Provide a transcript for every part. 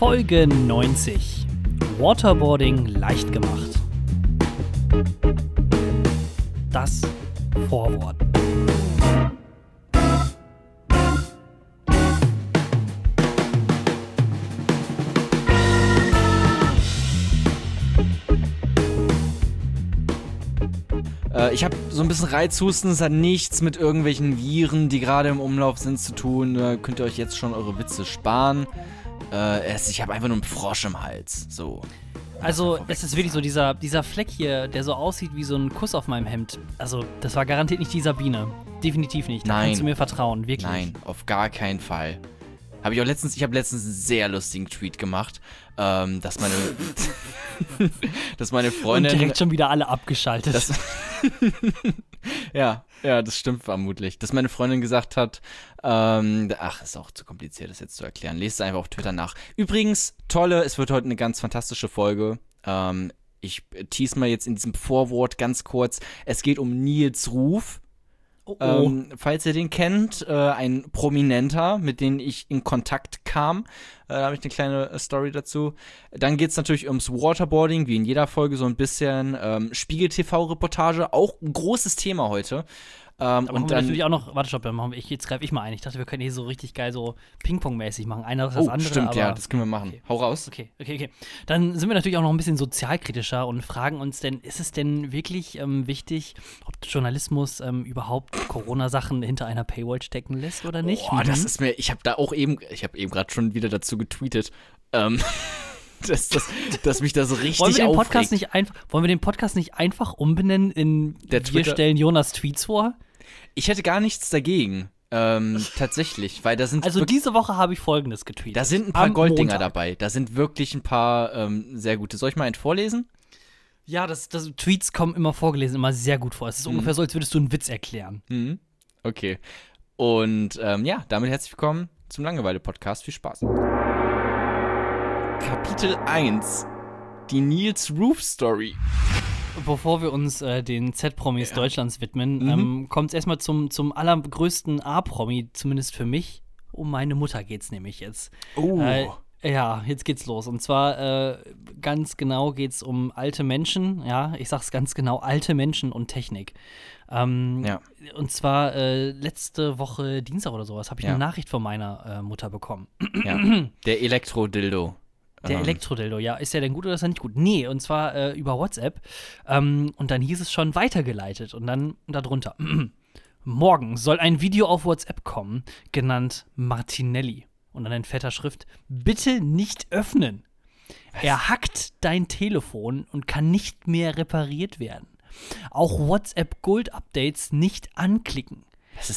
Folge 90. Waterboarding leicht gemacht. Das Vorwort. Äh, ich habe so ein bisschen Reizhusten, es hat nichts mit irgendwelchen Viren, die gerade im Umlauf sind, zu tun. Äh, könnt ihr euch jetzt schon eure Witze sparen. Äh, es, ich habe einfach nur einen Frosch im Hals. So. Also, es ist wirklich so, dieser, dieser Fleck hier, der so aussieht wie so ein Kuss auf meinem Hemd. Also, das war garantiert nicht die Sabine. Definitiv nicht. Da Nein. kannst du mir vertrauen, wirklich. Nein, auf gar keinen Fall. Habe ich auch letztens, ich habe letztens einen sehr lustigen Tweet gemacht, ähm, dass meine, dass meine Und Freundin, direkt schon wieder alle abgeschaltet. das, ja, ja, das stimmt vermutlich, dass meine Freundin gesagt hat, ähm, ach, ist auch zu kompliziert, das jetzt zu erklären. Lest es einfach auf Twitter nach. Übrigens, tolle, es wird heute eine ganz fantastische Folge. Ähm, ich tease mal jetzt in diesem Vorwort ganz kurz. Es geht um Nils Ruf. Oh, oh. Ähm, falls ihr den kennt, äh, ein Prominenter, mit dem ich in Kontakt kam. Äh, da habe ich eine kleine äh, Story dazu. Dann geht es natürlich ums Waterboarding, wie in jeder Folge so ein bisschen. Ähm, Spiegel-TV-Reportage, auch ein großes Thema heute. Ähm, Aber und dann, natürlich auch noch, warte, stopp, dann machen wir, ich, jetzt greife ich mal ein. Ich dachte, wir können hier so richtig geil so Ping-Pong-mäßig machen. Einer ist das oh, andere. stimmt, ja, das können wir machen. Okay. Hau raus. Okay, okay, okay. Dann sind wir natürlich auch noch ein bisschen sozialkritischer und fragen uns denn, ist es denn wirklich ähm, wichtig, ob Journalismus ähm, überhaupt Corona-Sachen hinter einer Paywall stecken lässt oder nicht? Boah, das Mhm. ist mir, ich habe da auch eben, ich habe eben gerade schon wieder dazu getweetet, ähm, dass, dass, dass mich das richtig wollen wir den aufregt. Podcast nicht einfach, wollen wir den Podcast nicht einfach umbenennen in Der Wir Twitter- stellen Jonas Tweets vor? Ich hätte gar nichts dagegen. Ähm, tatsächlich, weil da sind Also diese Woche habe ich folgendes getweetet. da sind ein paar Am Golddinger Montag. dabei. Da sind wirklich ein paar ähm, sehr gute. Soll ich mal einen vorlesen? Ja, das, das, Tweets kommen immer vorgelesen, immer sehr gut vor. Es Mhm. ist ungefähr so, als würdest du einen Witz erklären. Mhm. Okay. Und ähm, ja, damit herzlich willkommen zum Langeweile-Podcast. Viel Spaß. Kapitel 1. Die Nils Roof Story. Bevor wir uns äh, den Z-Promis Deutschlands widmen, Mhm. ähm, kommt es erstmal zum, zum allergrößten A-Promi, zumindest für mich. Um meine Mutter geht's nämlich jetzt. Oh. Äh, ja, jetzt geht's los. Und zwar äh, ganz genau geht's um alte Menschen. Ja, ich sag's ganz genau: alte Menschen und Technik. Ähm, Ja. Und zwar äh, letzte Woche Dienstag oder sowas habe ich Ja. eine Nachricht von meiner äh, Mutter bekommen. ja. Der Elektro-Dildo. Der Ähm, Elektrodildo, ja. Ist der denn gut oder ist er nicht gut? Nee, und zwar äh, über WhatsApp. Ähm, und dann hieß es schon weitergeleitet. Und dann darunter. Morgen soll ein Video auf WhatsApp kommen, genannt Martinelli. Und dann in fetter Schrift: Bitte nicht öffnen. Er hackt dein Telefon und kann nicht mehr repariert werden. Auch WhatsApp Gold Updates nicht anklicken.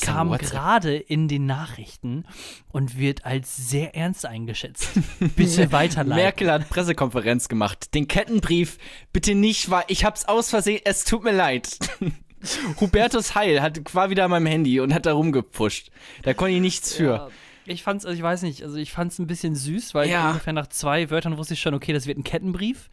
Kam gerade in den Nachrichten und wird als sehr ernst eingeschätzt. Bitte weiterleiten. Merkel hat Pressekonferenz gemacht. Den Kettenbrief bitte nicht, weil ich hab's aus Versehen. Es tut mir leid. Hubertus Heil hat, war wieder an meinem Handy und hat da rumgepusht. Da konnte ich nichts für. Ja, ich fand's, also ich weiß nicht, also ich fand's ein bisschen süß, weil Ja. ungefähr nach zwei Wörtern wusste ich schon, okay, das wird ein Kettenbrief.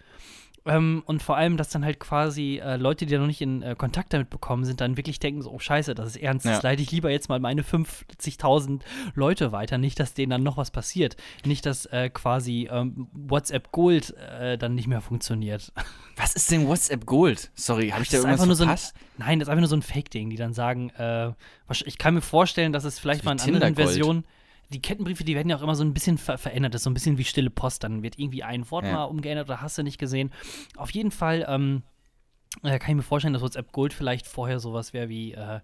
Ähm, und vor allem, dass dann halt quasi äh, Leute, die da noch nicht in äh, Kontakt damit bekommen sind, dann wirklich denken so, oh scheiße, das ist ernst, Ja. das leite ich lieber jetzt mal meine 50.000 Leute weiter, nicht, dass denen dann noch was passiert. Nicht, dass äh, quasi ähm, WhatsApp Gold äh, dann nicht mehr funktioniert. Was ist denn WhatsApp Gold? Sorry, habe ich da irgendwas nur so ein? Nein, das ist einfach nur so ein Fake-Ding, die dann sagen, äh, ich kann mir vorstellen, dass es vielleicht So mal wie in anderen. Versionen, die Kettenbriefe, die werden ja auch immer so ein bisschen ver verändert, das ist so ein bisschen wie stille Post, dann wird irgendwie ein Wort Ja. mal umgeändert oder hast du nicht gesehen. Auf jeden Fall, ähm, äh, kann ich mir vorstellen, dass WhatsApp Gold vielleicht vorher sowas wäre wie, äh, äh,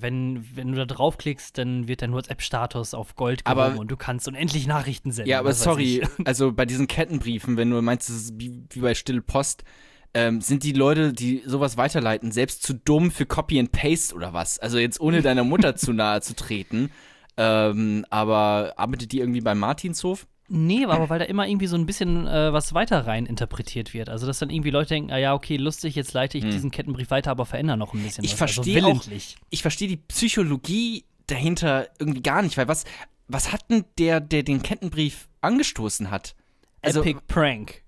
wenn, wenn du da draufklickst, dann wird dein WhatsApp-Status auf Gold gehoben und du kannst unendlich Nachrichten senden. Ja, aber sorry, also bei diesen Kettenbriefen, wenn du meinst, es ist wie, wie bei Stille Post, ähm, sind die Leute, die sowas weiterleiten, selbst zu dumm für Copy and Paste oder was? Also jetzt ohne deiner Mutter zu nahe zu treten. Ähm, aber arbeitet die irgendwie beim Martinshof? Nee, aber weil da immer irgendwie so ein bisschen äh, was weiter rein interpretiert wird. Also, dass dann irgendwie Leute denken, ah ja, okay, lustig, jetzt leite ich diesen Kettenbrief weiter, aber verändere noch ein bisschen Hm. Ich was. verstehe also auch- willentlich. Ich verstehe die Psychologie dahinter irgendwie gar nicht, weil was, was hat denn der, der den Kettenbrief angestoßen hat? Also, Epic Prank.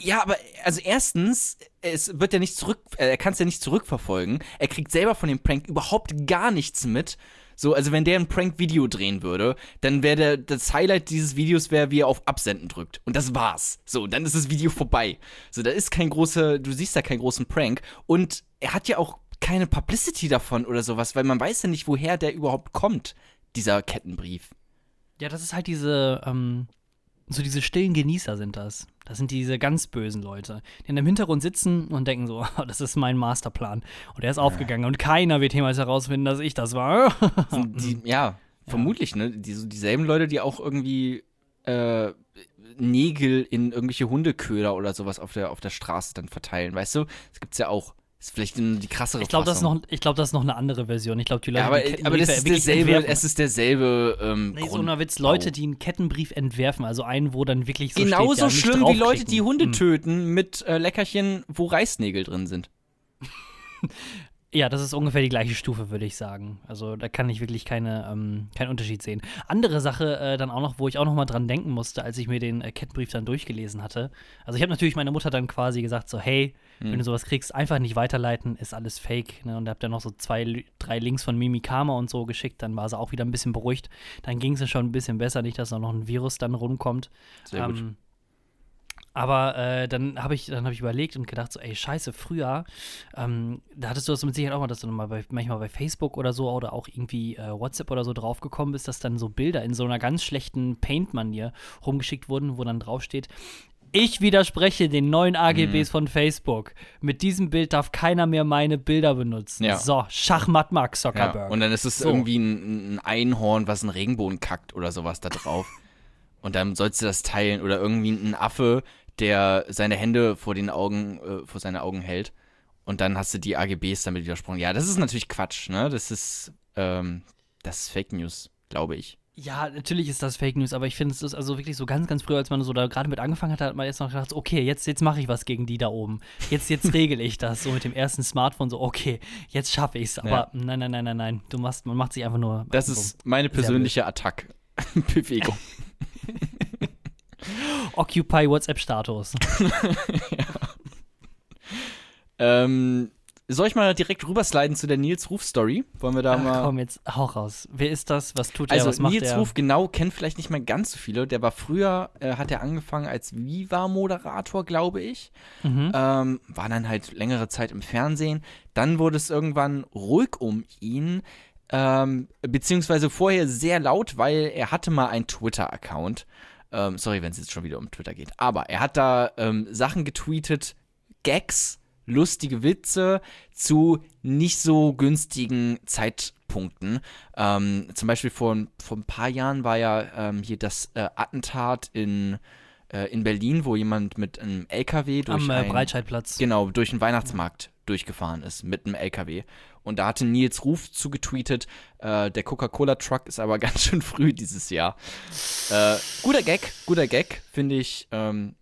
Ja, aber also erstens, es wird ja nicht zurück, äh, er kann es ja nicht zurückverfolgen. Er kriegt selber von dem Prank überhaupt gar nichts mit, So, also wenn der ein Prank-Video drehen würde, dann wäre das Highlight dieses Videos wäre, wie er auf Absenden drückt. Und das war's. So, dann ist das Video vorbei. So, da ist kein großer, du siehst da keinen großen Prank. Und er hat ja auch keine Publicity davon oder sowas, weil man weiß ja nicht, woher der überhaupt kommt, dieser Kettenbrief. Ja, das ist halt diese, ähm, so diese stillen Genießer sind das. Das sind diese ganz bösen Leute, die in dem Hintergrund sitzen und denken so, oh, das ist mein Masterplan. Und er ist aufgegangen und keiner wird jemals herausfinden, dass ich das war. Die, ja, vermutlich, ne? Die, so dieselben Leute, die auch irgendwie äh, Nägel in irgendwelche Hundeköder oder sowas auf der, auf der Straße dann verteilen, weißt du? Das gibt's ja auch. Das ist vielleicht die krassere Ich glaube, das, ist Fassung. noch- ich glaub, das ist noch eine andere Version. Ich glaube, die Leute, ja, aber, die aber das ist derselbe, es ist derselbe ähm, Nee, so einer Witz, Leute, die einen Kettenbrief entwerfen, also einen, wo dann wirklich so Genauso steht, schlimm wie Leute, die Hunde Hm. töten mit äh, Leckerchen, wo Reißnägel drin sind. Ja, das ist ungefähr die gleiche Stufe, würde ich sagen. Also da kann ich wirklich keine, ähm, keinen Unterschied sehen. Andere Sache äh, dann auch noch, wo ich auch noch mal dran denken musste, als ich mir den äh, Kettenbrief dann durchgelesen hatte. Also ich habe natürlich meiner Mutter dann quasi gesagt so, hey, wenn du sowas kriegst, einfach nicht weiterleiten, ist alles fake. Ne? Und hab dann noch so zwei, drei Links von Mimikama und so geschickt, dann war sie auch wieder ein bisschen beruhigt. Dann ging es ja schon ein bisschen besser, nicht, dass da noch ein Virus dann rumkommt. Sehr gut. Aber äh, dann habe ich, dann hab ich überlegt und gedacht, so, ey, scheiße, früher, ähm, da hattest du das mit Sicherheit auch mal, dass du mal bei, manchmal bei Facebook oder so oder auch irgendwie äh, WhatsApp oder so draufgekommen bist, dass dann so Bilder in so einer ganz schlechten Paint-Manier rumgeschickt wurden, wo dann draufsteht, ich widerspreche den neuen AGBs von Facebook. Mit diesem Bild darf keiner mehr meine Bilder benutzen. Ja. So, Schachmatt Mark Ja. Zuckerberg. Und dann ist es So. irgendwie ein, ein Einhorn, was einen Regenbogen kackt oder sowas da drauf. Und dann sollst du das teilen. Oder irgendwie ein Affe, der seine Hände vor den Augen, äh, vor seine Augen hält. Und dann hast du die AGBs damit widersprochen. Ja, das ist natürlich Quatsch, ne? Das ist, ähm, das ist Fake News, glaube ich. Ja, natürlich ist das Fake News, aber ich finde, es ist also wirklich so ganz, ganz früh, als man so da gerade mit angefangen hat, hat man jetzt noch gedacht, okay, jetzt, jetzt mache ich was gegen die da oben. Jetzt, jetzt regel ich das. So mit dem ersten Smartphone, so, okay, jetzt schaffe ich es. Aber Ja. nein, nein, nein, nein, nein. Du machst, man macht sich einfach nur. Das ist meine persönliche Attack-Bewegung. Occupy WhatsApp-Status. ähm, soll ich mal direkt rübersliden zu der Nils Ruf-Story? Wollen wir da Ach, mal. komm, jetzt hau raus. Wer ist das? Was tut er? Also was macht Nils er? Ruf genau kennt vielleicht nicht mehr ganz so viele. Der war früher, äh, hat er angefangen als Viva-Moderator, glaube ich. Mhm. Ähm, war dann halt längere Zeit im Fernsehen. Dann wurde es irgendwann ruhig um ihn. Ähm, beziehungsweise vorher sehr laut, weil er hatte mal einen Twitter-Account. Ähm, sorry, wenn es jetzt schon wieder um Twitter geht. Aber er hat da ähm, Sachen getweetet, Gags, lustige Witze zu nicht so günstigen Zeitpunkten. Ähm, zum Beispiel vor, vor ein paar Jahren war ja ähm, hier das äh, Attentat in, äh, in Berlin, wo jemand mit einem LKW durch Am äh, ein, Breitscheidplatz. Genau, durch den Weihnachtsmarkt durchgefahren ist mit einem LKW. Und da hatte Nils Ruf zugetweetet, äh, der Coca-Cola-Truck ist aber ganz schön früh dieses Jahr. Äh, guter Gag, guter Gag, finde ich. Ähm,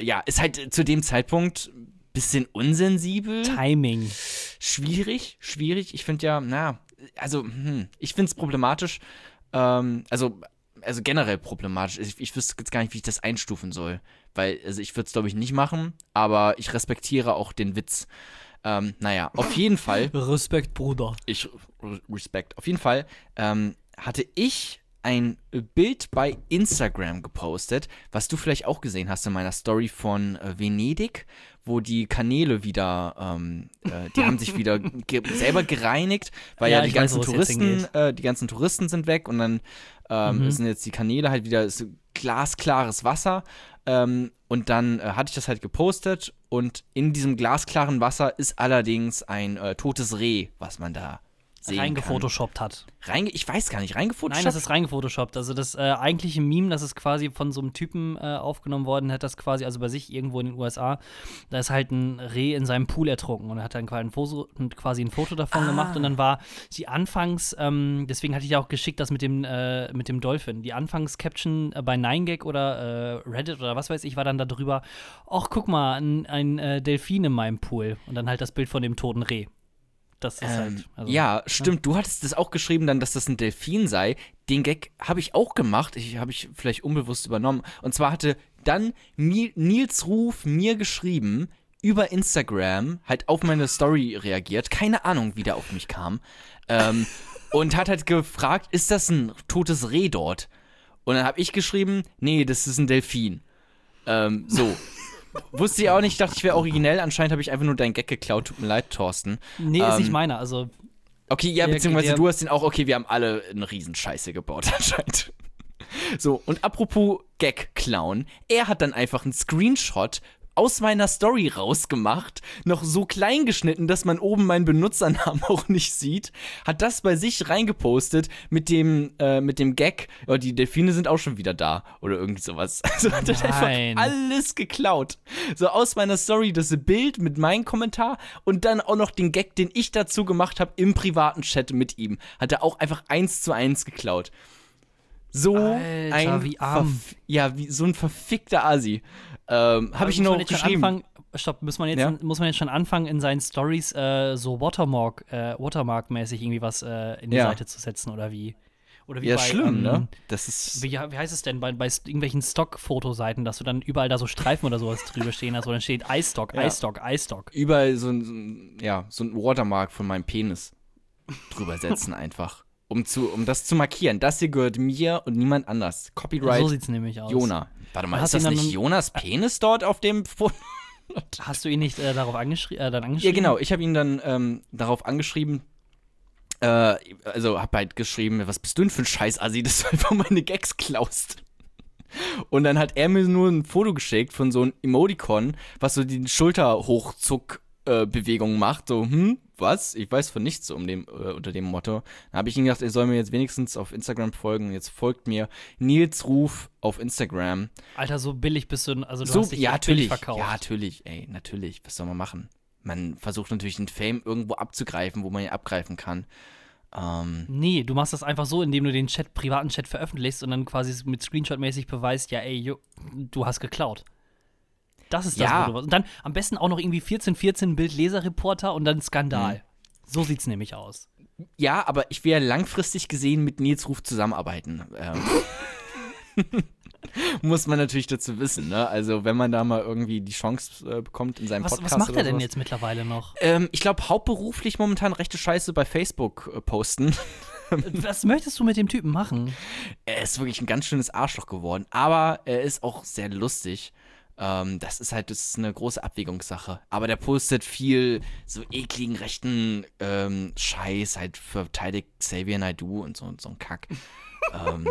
ja, ist halt zu dem Zeitpunkt ein bisschen unsensibel. Timing. Schwierig, schwierig. Ich finde ja, na, also, hm, ich finde es problematisch. Ähm, also, also generell problematisch. Ich, ich wüsste jetzt gar nicht, wie ich das einstufen soll. Weil, also ich würde es, glaube ich, nicht machen, aber ich respektiere auch den Witz. Ähm, naja, auf jeden Fall Respekt, Bruder. ich Respekt. Auf jeden Fall ähm, hatte ich ein Bild bei Instagram gepostet, was du vielleicht auch gesehen hast in meiner Story von äh, Venedig, wo die Kanäle wieder, ähm, äh, die haben sich wieder ge selber gereinigt, weil ja, Ja, die weiß, ganzen jetzt Touristen, äh, die ganzen Touristen sind weg und dann ähm, Mhm. sind jetzt die Kanäle halt wieder so glasklares Wasser. Ähm, und dann äh, hatte ich das halt gepostet und in diesem glasklaren Wasser ist allerdings ein äh, totes Reh, was man da sehen. Reingefotoshoppt hat. Reinge ich weiß gar nicht, reingefotoshoppt? Nein, das ist reingefotoshoppt. Also das äh, eigentliche Meme, das ist quasi von so einem Typen äh, aufgenommen worden, hat das quasi, also bei sich irgendwo in den USA, da ist halt ein Reh in seinem Pool ertrunken und er hat dann quasi ein Foto, quasi ein Foto davon gemacht und dann war die Anfangs, ähm, deswegen hatte ich ja auch geschickt, das mit dem, äh, mit dem Dolphin, die Anfangs-Caption äh, bei 9gag oder äh, Reddit oder was weiß ich, war dann da drüber, ach guck mal, ein, ein äh, Delfin in meinem Pool und dann halt das Bild von dem toten Reh. Das ist Ähm, halt. Also, ja, stimmt. Du hattest das auch geschrieben, dann, dass das ein Delfin sei. Den Gag habe ich auch gemacht. Ich habe ich vielleicht unbewusst übernommen. Und zwar hatte dann Nils Ruf mir geschrieben über Instagram, halt auf meine Story reagiert. Keine Ahnung, wie der auf mich kam. ähm, und hat halt gefragt, ist das ein totes Reh dort? Und dann habe ich geschrieben, nee, das ist ein Delfin. Ähm, so. Wusste ich auch nicht, dachte ich wäre originell. Anscheinend habe ich einfach nur deinen Gag geklaut. Tut mir leid, Thorsten. Nee, ist Ähm, nicht meiner. Also, Okay, ja, Der- beziehungsweise der- du hast den auch, okay, wir haben alle eine Riesenscheiße gebaut anscheinend. So, und apropos Gag-Clown, er hat dann einfach einen Screenshot aus meiner Story rausgemacht, noch so klein geschnitten, dass man oben meinen Benutzernamen auch nicht sieht, hat das bei sich reingepostet mit dem, äh, mit dem Gag, oh, die Delfine sind auch schon wieder da oder irgendwie sowas. Also hat er einfach alles geklaut. So aus meiner Story das Bild mit meinem Kommentar und dann auch noch den Gag, den ich dazu gemacht habe im privaten Chat mit ihm. Hat er auch einfach eins zu eins geklaut. So Alter, ein wie arm. ja, wie so ein verfickter Asi. Ähm, habe ich ihn noch geschrieben. Anfangen, stopp, muss man, jetzt, Ja? muss man jetzt schon anfangen, in seinen Stories äh, so Watermark, äh, Watermark-mäßig irgendwie was äh, in die Ja. Seite zu setzen oder wie? Oder wie Ja, bei, schlimm, ähm, ne? Das ist Wie, wie heißt es denn bei, bei irgendwelchen Stock-Fotoseiten, dass du dann überall da so Streifen oder sowas drüber stehen hast, wo dann steht iStock, Ja. iStock, iStock. überall so ein, so ein, ja, so ein Watermark von meinem Penis drüber setzen einfach. Um, zu, um das zu markieren. Das hier gehört mir und niemand anders. Copyright So sieht's nämlich aus. Jona. Warte mal, Hast ist das nicht Jonas Penis dort auf dem Foto? Hast du ihn nicht äh, darauf angeschri äh, dann Ja, angeschrieben? genau. Ich habe ihn dann ähm, darauf angeschrieben. Äh, also hab halt geschrieben, was bist du denn für ein Scheiß-Assi, dass du einfach meine Gags klaust. Und dann hat er mir nur ein Foto geschickt von so einem Emoticon, was so die Schulterhochzuck-Bewegung macht. So, hm, was? Ich weiß von nichts um dem, äh, unter dem Motto. Dann habe ich ihm gedacht, er soll mir jetzt wenigstens auf Instagram folgen. Jetzt folgt mir Nils Ruf auf Instagram. Alter, so billig bist du, also du so, hast dich ja, natürlich. verkauft. Ja, natürlich, ey, natürlich. Was soll man machen? Man versucht natürlich den Fame irgendwo abzugreifen, wo man ihn abgreifen kann. Ähm, Nee, du machst das einfach so, indem du den Chat, privaten Chat veröffentlichst und dann quasi mit Screenshot-mäßig beweist, ja, ey, jo, du hast geklaut. Das ist das, Ja. wo du was. Und dann am besten auch noch irgendwie 1414 Bild-Leser-Reporter und dann Skandal. Mhm. So sieht's nämlich aus. ja, aber ich will ja langfristig gesehen mit Nils Ruf zusammenarbeiten. Ähm, muss man natürlich dazu wissen, ne? Also, wenn man da mal irgendwie die Chance äh, bekommt in seinem Was, Podcast was macht er denn sowas. jetzt mittlerweile noch? Ähm, ich glaube, hauptberuflich momentan rechte Scheiße bei Facebook äh, posten. Was möchtest du mit dem Typen machen? er ist wirklich ein ganz schönes Arschloch geworden, aber er ist auch sehr lustig. Ähm, das ist halt, das ist eine große Abwägungssache. Aber der postet viel so ekligen rechten ähm, Scheiß, halt verteidigt Xavier Naidoo und so, und so ein Kack. ähm,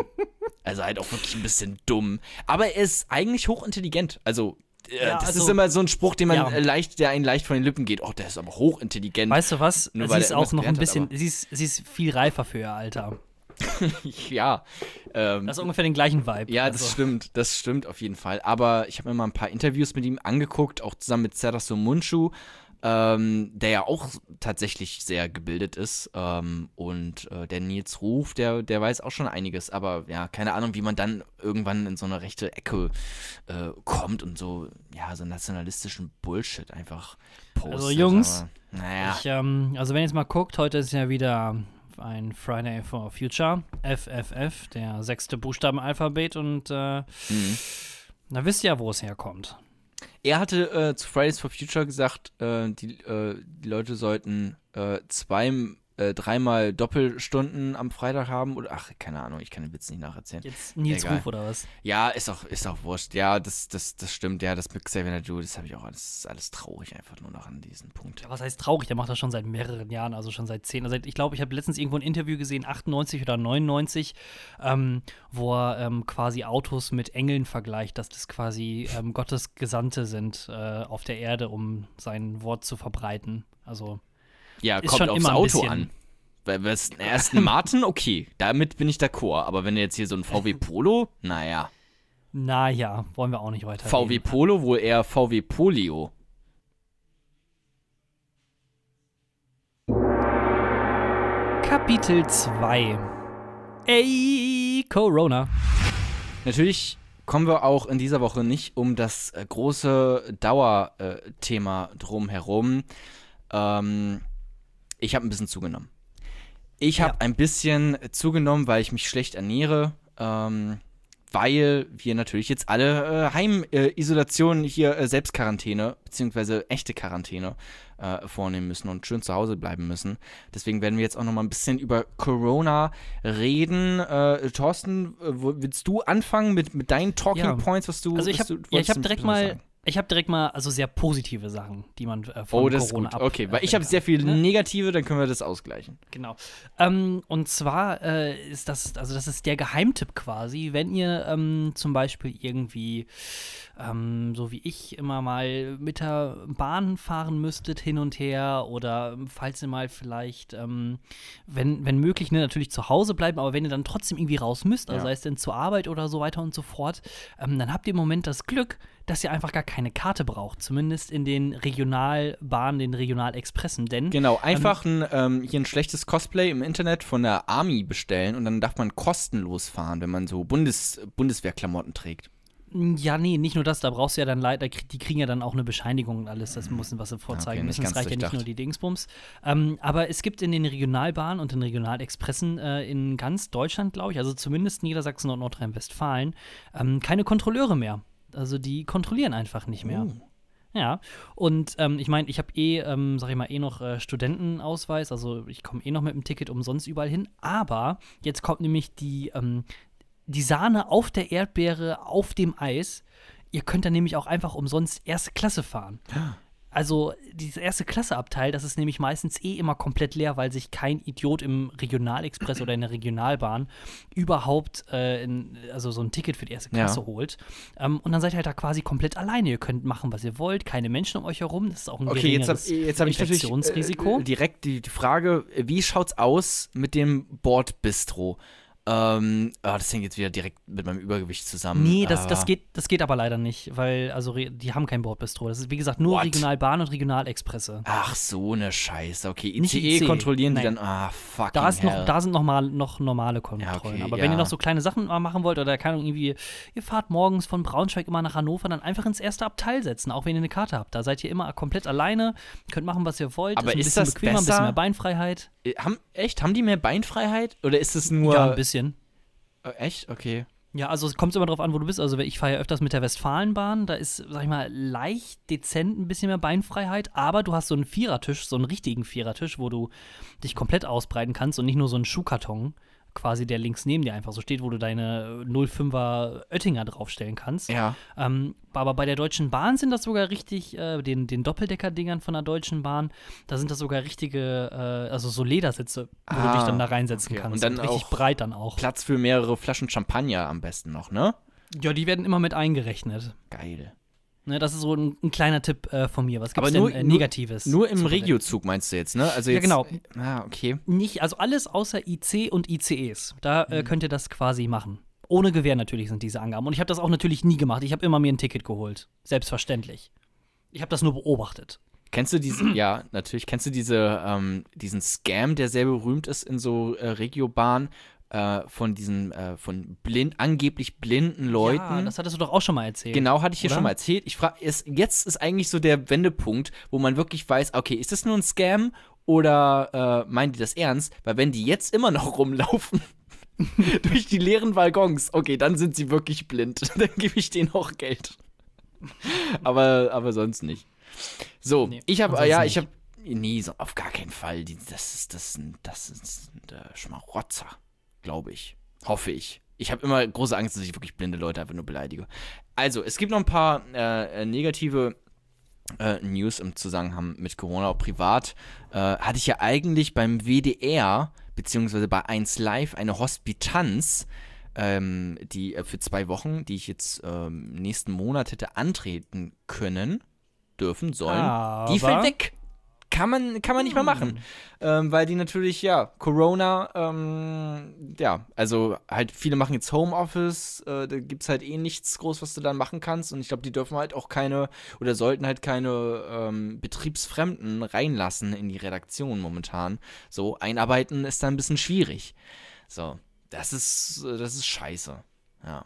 also halt auch wirklich ein bisschen dumm. Aber er ist eigentlich hochintelligent. Also, äh, Ja, das also- ist immer so ein Spruch, den man Ja. leicht, der einen leicht von den Lippen geht. Oh, der ist aber hochintelligent. Weißt du was? Nur sie weil ist auch noch ein gelernt hat, bisschen, sie ist, sie ist viel reifer für ihr Alter. ja. Ähm, Das ist ungefähr den gleichen Vibe. Ja, das Also, stimmt, das stimmt auf jeden Fall. Aber ich habe mir mal ein paar Interviews mit ihm angeguckt, auch zusammen mit Serasu Munchu, ähm, der ja auch tatsächlich sehr gebildet ist. Ähm, und äh, der Nils Ruf, der, der weiß auch schon einiges. Aber ja, keine Ahnung, wie man dann irgendwann in so eine rechte Ecke äh, kommt und so, ja, so nationalistischen Bullshit einfach postet. Also, Jungs, aber, naja. Ich, ähm, also wenn ihr jetzt mal guckt, heute ist ja wieder ein Friday for Future, FFF, der sechste Buchstabenalphabet und äh, Mhm. na wisst ihr ja, wo es herkommt. Er hatte äh, zu Fridays for Future gesagt, äh, die, äh, die Leute sollten äh, zwei, äh, dreimal Doppelstunden am Freitag haben oder ach, keine Ahnung, ich kann den Witz nicht nacherzählen. Jetzt Nils Egal. Ruf oder was? Ja, ist auch, ist auch wurscht. Ja, das, das, das stimmt. Ja, das mit Xavier Naidoo, das habe ich auch alles, ist alles traurig einfach nur noch an diesem Punkt. Ja, was heißt traurig? Der macht das schon seit mehreren Jahren, also schon seit zehn. Also ich glaube, ich habe letztens irgendwo ein Interview gesehen, 98 oder 99, ähm, wo er ähm, quasi Autos mit Engeln vergleicht, dass das quasi ähm, Gottes Gesandte sind äh, auf der Erde, um sein Wort zu verbreiten. Also Ja, Ist kommt schon aufs immer ein Auto bisschen- an. Weil was, er ist ein Martin, okay, damit bin ich d'accord. Aber wenn jetzt hier so ein VW Polo, naja. naja, wollen wir auch nicht weiter. VW Polo, wohl eher VW Polio. Kapitel 2. Ey, Corona. Natürlich kommen wir auch in dieser Woche nicht um das äh, große Dauerthema drum herum. Ähm, ich habe ein bisschen zugenommen. Ich habe Ja. ein bisschen zugenommen, weil ich mich schlecht ernähre. Ähm, weil wir natürlich jetzt alle äh, Heimisolation hier äh, Selbstquarantäne, beziehungsweise echte Quarantäne äh, vornehmen müssen und schön zu Hause bleiben müssen. Deswegen werden wir jetzt auch noch mal ein bisschen über Corona reden. Äh, Thorsten, äh, willst du anfangen mit, mit deinen Talking Ja. Points, was du Also ich habe hab direkt mal, sagen? Ich habe direkt mal also sehr positive Sachen, die man äh, von Oh, das ist Corona gut. ab. Okay, weil ich habe sehr viel ne? Negative, dann können wir das ausgleichen. Genau. Ähm, und zwar äh, ist das, also das ist der Geheimtipp quasi, wenn ihr ähm, zum Beispiel irgendwie, ähm, so wie ich, immer mal mit der Bahn fahren müsstet hin und her oder falls ihr mal vielleicht, ähm, wenn, wenn möglich, ne, natürlich zu Hause bleiben, aber wenn ihr dann trotzdem irgendwie raus müsst, also Ja. sei es denn zur Arbeit oder so weiter und so fort, ähm, dann habt ihr im Moment das Glück, dass ihr einfach gar keine Karte braucht, zumindest in den Regionalbahnen, den Regionalexpressen, denn Genau, einfach ein, ähm, hier ein schlechtes Cosplay im Internet von der Army bestellen und dann darf man kostenlos fahren, wenn man so Bundes Bundeswehrklamotten trägt. Ja, nee, nicht nur das, da brauchst du ja dann leider, die kriegen ja dann auch eine Bescheinigung und alles, das müssen, was sie vorzeigen Okay, müssen. Es ganz reicht ja nicht nur die Dingsbums. Ähm, aber es gibt in den Regionalbahnen und den Regionalexpressen äh, in ganz Deutschland, glaube ich, also zumindest Niedersachsen und Nordrhein-Westfalen, ähm, keine Kontrolleure mehr. Also die kontrollieren einfach nicht mehr. Oh. Ja, und ähm, ich meine, ich habe eh, ähm, sag ich mal, eh noch äh, Studentenausweis, also ich komme eh noch mit dem Ticket umsonst überall hin, aber jetzt kommt nämlich die, ähm, die Sahne auf der Erdbeere auf dem Eis. Ihr könnt dann nämlich auch einfach umsonst erste Klasse fahren. Also dieses erste Klasse-Abteil, das ist nämlich meistens eh immer komplett leer, weil sich kein Idiot im Regionalexpress oder in der Regionalbahn überhaupt äh, in, also so ein Ticket für die erste Ja. Klasse holt. Ähm, und dann seid ihr halt da quasi komplett alleine. Ihr könnt machen, was ihr wollt, keine Menschen um euch herum. Das ist auch ein Okay, jetzt habe geringeres jetzt hab ich natürlich Infektionsrisiko. äh, direkt die, die Frage, wie schaut's aus mit dem Bordbistro? Ähm, ah, das hängt jetzt wieder direkt mit meinem Übergewicht zusammen. Nee, das, das, Ah. geht, das geht aber leider nicht, weil, also, die haben kein Bordbistro. Das ist, wie gesagt, nur What? Regionalbahn und Regionalexpresse. Ach, so eine Scheiße. Okay, Nicht ICE ICE, kontrollieren die nein. dann. Ah, fucking Da, ist noch, hell. da sind noch, mal, noch normale Kontrollen. okay, aber ja. wenn ihr noch so kleine Sachen mal machen wollt oder keine Ahnung, irgendwie, ihr fahrt morgens von Braunschweig immer nach Hannover, dann einfach ins erste Abteil setzen, auch wenn ihr eine Karte habt. Da seid ihr immer komplett alleine, könnt machen, was ihr wollt. Aber ein ist bisschen das bequemer, ein bisschen besser? mehr Beinfreiheit. Äh, haben, echt? Haben die mehr Beinfreiheit? Oder ist es nur. ja, ein bisschen. Äh, echt? Okay. Ja, also es kommt immer drauf an, wo du bist. Also ich fahre ja öfters mit der Westfalenbahn, da ist, sag ich mal, leicht dezent ein bisschen mehr Beinfreiheit, aber du hast so einen Vierertisch, so einen richtigen Vierertisch, wo du dich komplett ausbreiten kannst und nicht nur so einen Schuhkarton, quasi der links neben dir einfach so steht, wo du deine 05er Oettinger draufstellen kannst. Ja. Ähm, aber bei der Deutschen Bahn sind das sogar richtig, äh, den, den Doppeldecker-Dingern von der Deutschen Bahn, da sind das sogar richtige, äh, also so Ledersitze, wo du Ah, dich dann da reinsetzen okay. kannst. Und dann richtig auch breit dann auch. Platz für mehrere Flaschen Champagner am besten noch, ne? Ja, die werden immer mit eingerechnet. Geil. Ne, das ist so ein, ein kleiner Tipp äh, von mir. Was gibt's nur- denn äh, nur- Negatives? Nur im zu berechnen? Regiozug meinst du jetzt, ne? Also Ja, jetzt, genau. Ah, okay. Nicht, also alles außer IC und ICEs. Da Mhm. äh, könnt ihr das quasi machen. Ohne Gewähr natürlich sind diese Angaben. Und ich habe das auch natürlich nie gemacht. Ich habe immer mir ein Ticket geholt. Selbstverständlich. Ich habe das nur beobachtet. Kennst du diese, ja, natürlich, kennst du diese, ähm, diesen Scam, der sehr berühmt ist in so äh, Regiobahn äh, von diesen, äh, von blind, angeblich blinden Leuten? Ja, das hattest du doch auch schon mal erzählt. Genau, hatte ich hier Oder? schon mal erzählt. Ich frage, jetzt ist eigentlich so der Wendepunkt, wo man wirklich weiß, okay, ist das nur ein Scam oder äh, meinen die das ernst? Weil wenn die jetzt immer noch rumlaufen durch die leeren Waggons, okay, dann sind sie wirklich blind. dann gebe ich denen auch Geld. aber, aber sonst nicht. So, Nee, ich habe, ansonsten ja, ich habe, nee, so, auf gar keinen Fall. Die, das ist, das ist, das ist ein äh, Schmarotzer, glaube ich. Hoffe ich. Ich habe immer große Angst, dass ich wirklich blinde Leute einfach nur beleidige. Also, es gibt noch ein paar äh, äh, negative äh, News im Zusammenhang mit Corona, auch privat. Äh, hatte ich ja eigentlich beim WDR, beziehungsweise bei 1 Live, eine Hospitanz, ähm, die äh, für zwei Wochen, die ich jetzt ähm, nächsten Monat hätte antreten können, dürfen, sollen. Die fällt Aber- weg. Kann man, kann man nicht mehr machen. Ähm, weil die natürlich, ja, Corona, ähm, ja, also halt viele machen jetzt Homeoffice, äh, da gibt es halt eh nichts groß, was du dann machen kannst. Und ich glaube, die dürfen halt auch keine oder sollten halt keine ähm, Betriebsfremden reinlassen in die Redaktion momentan. So, einarbeiten ist dann ein bisschen schwierig. So, das ist, äh, das ist scheiße. Ja.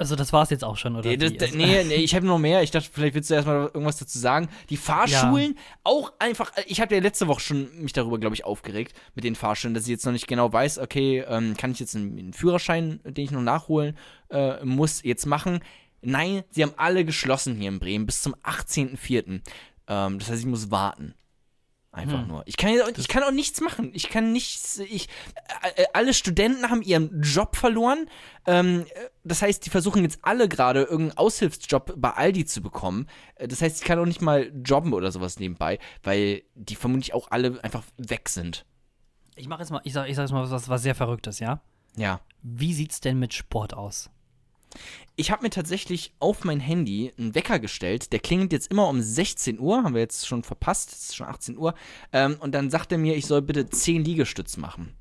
Also das war's jetzt auch schon, oder? Nee, das, Also- nee, nee, ich habe noch mehr. Ich dachte, vielleicht willst du erstmal irgendwas dazu sagen. Die Fahrschulen auch einfach. Ich habe ja letzte Woche schon mich darüber, glaube ich, aufgeregt mit den Fahrschulen, dass ich jetzt noch nicht genau weiß, okay, ähm, kann ich jetzt einen, einen Führerschein, den ich noch nachholen äh, muss, jetzt machen? Nein, sie haben alle geschlossen hier in Bremen bis zum 18.04. Ähm, das heißt, ich muss warten. Einfach Hm. nur. Ich kann, ich kann auch nichts machen. Ich kann nichts. Ich, äh, äh, alle Studenten haben ihren Job verloren. Ähm, äh, das heißt, die versuchen jetzt alle gerade irgendeinen Aushilfsjob bei Aldi zu bekommen. Das heißt, ich kann auch nicht mal jobben oder sowas nebenbei, weil die vermutlich auch alle einfach weg sind. Ich mache jetzt mal, ich sag, ich sag jetzt mal was, was sehr Verrücktes, ja? Ja. Wie sieht's denn mit Sport aus? Ich habe mir tatsächlich auf mein Handy einen Wecker gestellt. Der klingelt jetzt immer um 16 Uhr. Haben wir jetzt schon verpasst. Es ist schon 18 Uhr. Ähm, und dann sagt er mir, ich soll bitte 10 Liegestütze machen.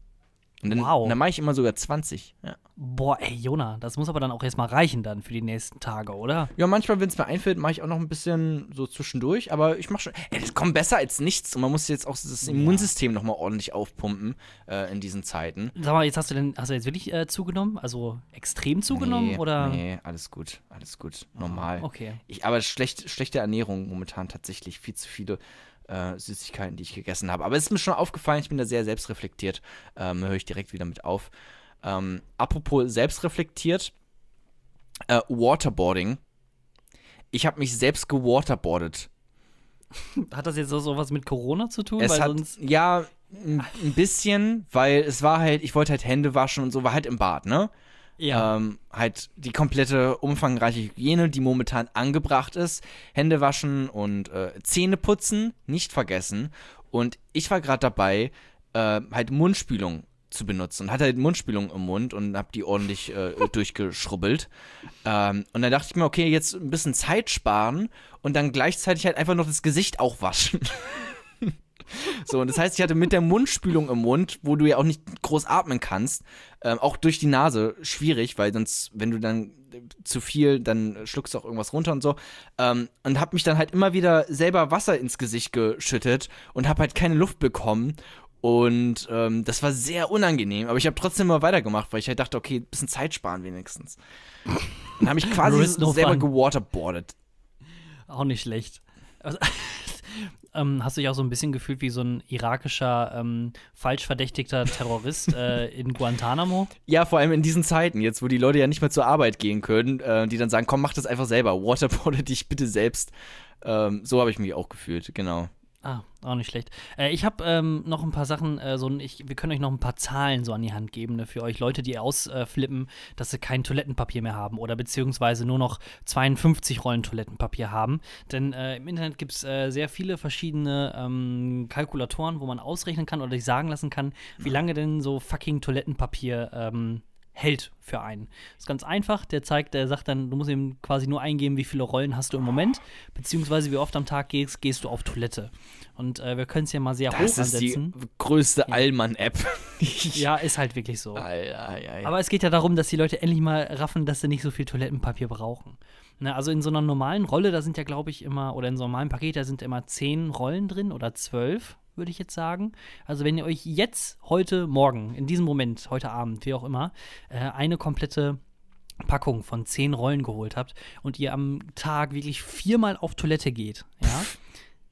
Und dann, Wow. und dann mache ich immer sogar 20. Ja. Boah, ey, Jona, das muss aber dann auch erstmal reichen dann für die nächsten Tage, oder? Ja, manchmal, wenn es mir einfällt, mache ich auch noch ein bisschen so zwischendurch, aber ich mache schon. Ey, das kommt besser als nichts und man muss jetzt auch das Immunsystem nochmal ordentlich aufpumpen äh, in diesen Zeiten. Sag mal, jetzt hast du denn, hast du jetzt wirklich äh, zugenommen? Also extrem zugenommen nee, oder? Nee, alles gut, alles gut, normal. Okay. Ich, aber schlecht, schlechte Ernährung momentan tatsächlich viel zu viele äh, Süßigkeiten, die ich gegessen habe. Aber es ist mir schon aufgefallen, ich bin da sehr selbstreflektiert. Ähm, höre ich direkt wieder mit auf. Ähm, apropos selbstreflektiert, äh, Waterboarding. Ich habe mich selbst gewaterboardet. Hat das jetzt so so was mit Corona zu tun? Es hat, ja, ein ein bisschen, weil es war halt, ich wollte halt Hände waschen und so, war halt im Bad, ne? Ja. Ähm, halt die komplette umfangreiche Hygiene, die momentan angebracht ist. Hände waschen und äh, Zähne putzen, nicht vergessen. Und ich war gerade dabei, äh, halt Mundspülung zu benutzen und hatte halt Mundspülung im Mund und hab die ordentlich äh, durchgeschrubbelt. Ähm, und dann dachte ich mir, okay, jetzt ein bisschen Zeit sparen und dann gleichzeitig halt einfach noch das Gesicht auch waschen. So, und das heißt, ich hatte mit der Mundspülung im Mund, wo du ja auch nicht groß atmen kannst, ähm, auch durch die Nase schwierig, weil sonst, wenn du dann äh, zu viel, dann schluckst du auch irgendwas runter und so. Ähm, und hab mich dann halt immer wieder selber Wasser ins Gesicht geschüttet und hab halt keine Luft bekommen. Und ähm, das war sehr unangenehm, aber ich habe trotzdem mal weitergemacht, weil ich halt dachte, okay, ein bisschen Zeit sparen wenigstens. Und habe mich quasi no selber fun. gewaterboardet. Auch nicht schlecht. Also, ähm, hast du dich auch so ein bisschen gefühlt wie so ein irakischer, ähm, falsch verdächtigter Terrorist äh, in Guantanamo? Ja, vor allem in diesen Zeiten, jetzt wo die Leute ja nicht mehr zur Arbeit gehen können, äh, die dann sagen, komm, mach das einfach selber, waterboarde dich bitte selbst. Ähm, so habe ich mich auch gefühlt, genau. Ah, auch nicht schlecht. Äh, ich habe ähm, noch ein paar Sachen, äh, so ich, wir können euch noch ein paar Zahlen so an die Hand geben, ne, für euch Leute, die ausflippen, dass sie kein Toilettenpapier mehr haben oder beziehungsweise nur noch 52 Rollen Toilettenpapier haben. Denn äh, im Internet gibt es äh, sehr viele verschiedene ähm, Kalkulatoren, wo man ausrechnen kann oder sich sagen lassen kann, wie lange denn so fucking Toilettenpapier ähm, hält für einen. Das ist ganz einfach. Der zeigt, der sagt dann, du musst ihm quasi nur eingeben, wie viele Rollen hast du im Moment, beziehungsweise wie oft am Tag gehst, gehst du auf Toilette. Und äh, wir können es ja mal sehr Das hoch ist die ansetzen. größte Allmann-App. Ja, ist halt wirklich so. Alter, ja, ja. Aber es geht ja darum, dass die Leute endlich mal raffen, dass sie nicht so viel Toilettenpapier brauchen. Ne, also in so einer normalen Rolle, da sind ja, glaube ich, immer, oder in so einem normalen Paket, da sind immer zehn Rollen drin oder zwölf, würde ich jetzt sagen. Also wenn ihr euch jetzt, heute, morgen, in diesem Moment, heute Abend, wie auch immer, äh, eine komplette Packung von zehn Rollen geholt habt und ihr am Tag wirklich viermal auf Toilette geht, ja,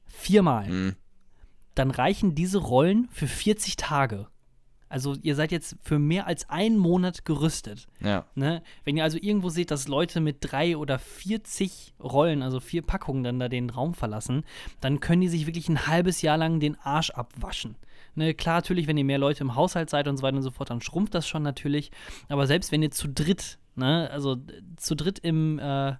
viermal, Hm. dann reichen diese Rollen für 40 Tage. Also ihr seid jetzt für mehr als einen Monat gerüstet. ja. Ne? Wenn ihr also irgendwo seht, dass Leute mit drei oder 40 Rollen, also vier Packungen, dann da den Raum verlassen, dann können die sich wirklich ein halbes Jahr lang den Arsch abwaschen. Ne, klar, natürlich, wenn ihr mehr Leute im Haushalt seid und so weiter und so fort, dann schrumpft das schon natürlich. Aber selbst wenn ihr zu dritt, ne, also zu dritt im, äh,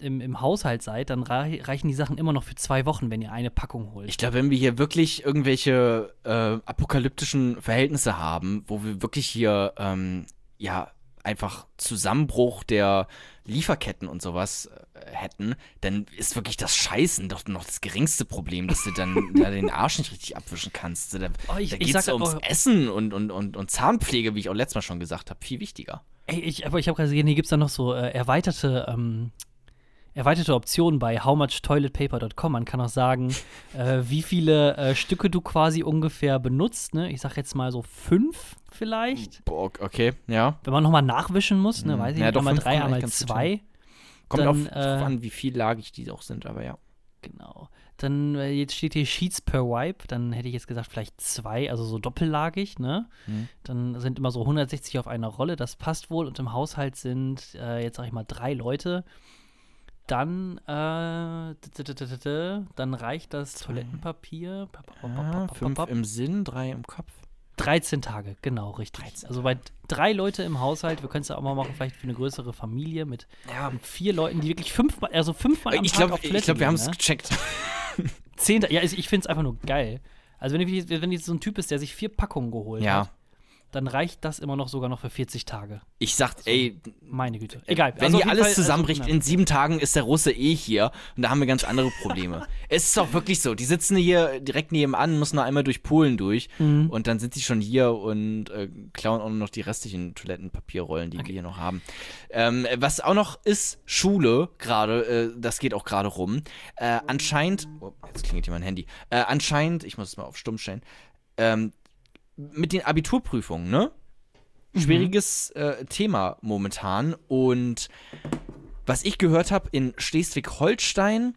im, im Haushalt seid, dann rei reichen die Sachen immer noch für zwei Wochen, wenn ihr eine Packung holt. Ich glaube, wenn wir hier wirklich irgendwelche äh, apokalyptischen Verhältnisse haben, wo wir wirklich hier, ähm, ja, einfach Zusammenbruch der Lieferketten und sowas äh, hätten, dann ist wirklich das Scheißen doch noch das geringste Problem, dass du dann da den Arsch nicht richtig abwischen kannst. Da, Oh, ich- da geht es ums oh. Essen und, und, und, und Zahnpflege, wie ich auch letztes Mal schon gesagt habe, viel wichtiger. Ey, ich, aber ich habe gerade gesehen, hier gibt es da noch so äh, erweiterte, ähm, erweiterte Option bei howmuchtoiletpaper.com. Man kann auch sagen, äh, wie viele äh, Stücke du quasi ungefähr benutzt. Ne? Ich sag jetzt mal so fünf vielleicht. Boah, okay, ja. Wenn man nochmal nachwischen muss, ne, Mhm. weiß ich Ja, nicht, doch, einmal drei, kommt einmal zwei. Kommt Dann, auf, äh, an, wie viel lagig die auch sind, aber ja. Genau. Dann, äh, jetzt steht hier Sheets per Wipe. Dann hätte ich jetzt gesagt, vielleicht zwei, also so doppellagig, ne? Mhm. Dann sind immer so 160 auf einer Rolle. Das passt wohl. Und im Haushalt sind, äh, jetzt sag ich mal, drei Leute. Dann, äh, dann reicht das Toilettenpapier. Pa- pa- pa- pa- pa- pa- fünf im Sinn, drei im Kopf. 13 Tage, genau, richtig. 13 Also bei drei Leute im Haushalt, wir können es ja auch mal machen, vielleicht für eine größere Familie mit Ja, vier Leuten, die wirklich fünfmal, also fünfmal am ich Tag glaube, auf ich Toilette glaub, wir haben es ne? gecheckt. Zehn, ja, ich finde es einfach nur geil. Also wenn, du, wenn jetzt so ein Typ ist, der sich vier Packungen geholt Ja. hat, dann reicht das immer noch sogar noch für 40 Tage. Ich sag, ey, Meine Güte. Egal. wenn Also hier alles Fall, zusammenbricht, also, in sieben Tagen ist der Russe eh hier und da haben wir ganz andere Probleme. es ist auch wirklich so, die sitzen hier direkt nebenan, müssen nur einmal durch Polen durch Mhm. und dann sind sie schon hier und äh, klauen auch noch die restlichen Toilettenpapierrollen, die wir hier noch haben. Ähm, was auch noch ist, Schule gerade, äh, das geht auch gerade rum. Äh, anscheinend, oh, jetzt klingelt hier mein Handy, äh, anscheinend, ich muss es mal auf stumm stellen, ähm, mit den Abiturprüfungen, ne? schwieriges äh, Thema momentan. Und was ich gehört habe, in Schleswig-Holstein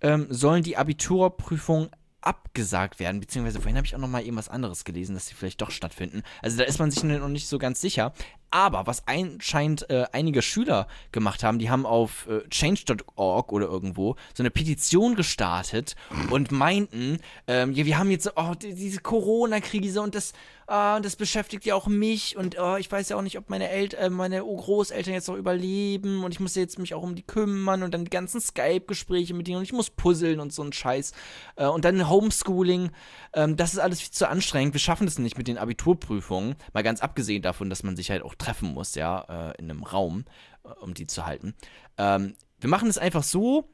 ähm, sollen die Abiturprüfungen abgesagt werden, beziehungsweise vorhin habe ich auch noch mal irgendwas anderes gelesen, dass sie vielleicht doch stattfinden. Also da ist man sich noch nicht so ganz sicher. Aber was anscheinend äh, einige Schüler gemacht haben, die haben auf äh, change.org oder irgendwo so eine Petition gestartet und meinten, ähm, ja, wir haben jetzt oh, die, diese Corona-Krise und das, ah, das beschäftigt ja auch mich und oh, ich weiß ja auch nicht, ob meine, El äh, meine Großeltern jetzt noch überleben und ich muss jetzt mich auch um die kümmern und dann die ganzen Skype-Gespräche mit denen und ich muss puzzeln und so ein Scheiß. Äh, und dann Homeschooling, ähm, das ist alles viel zu anstrengend. Wir schaffen das nicht mit den Abiturprüfungen, mal ganz abgesehen davon, dass man sich halt auch treffen muss, ja, äh, in einem Raum, äh, um die zu halten. Ähm, wir machen es einfach so,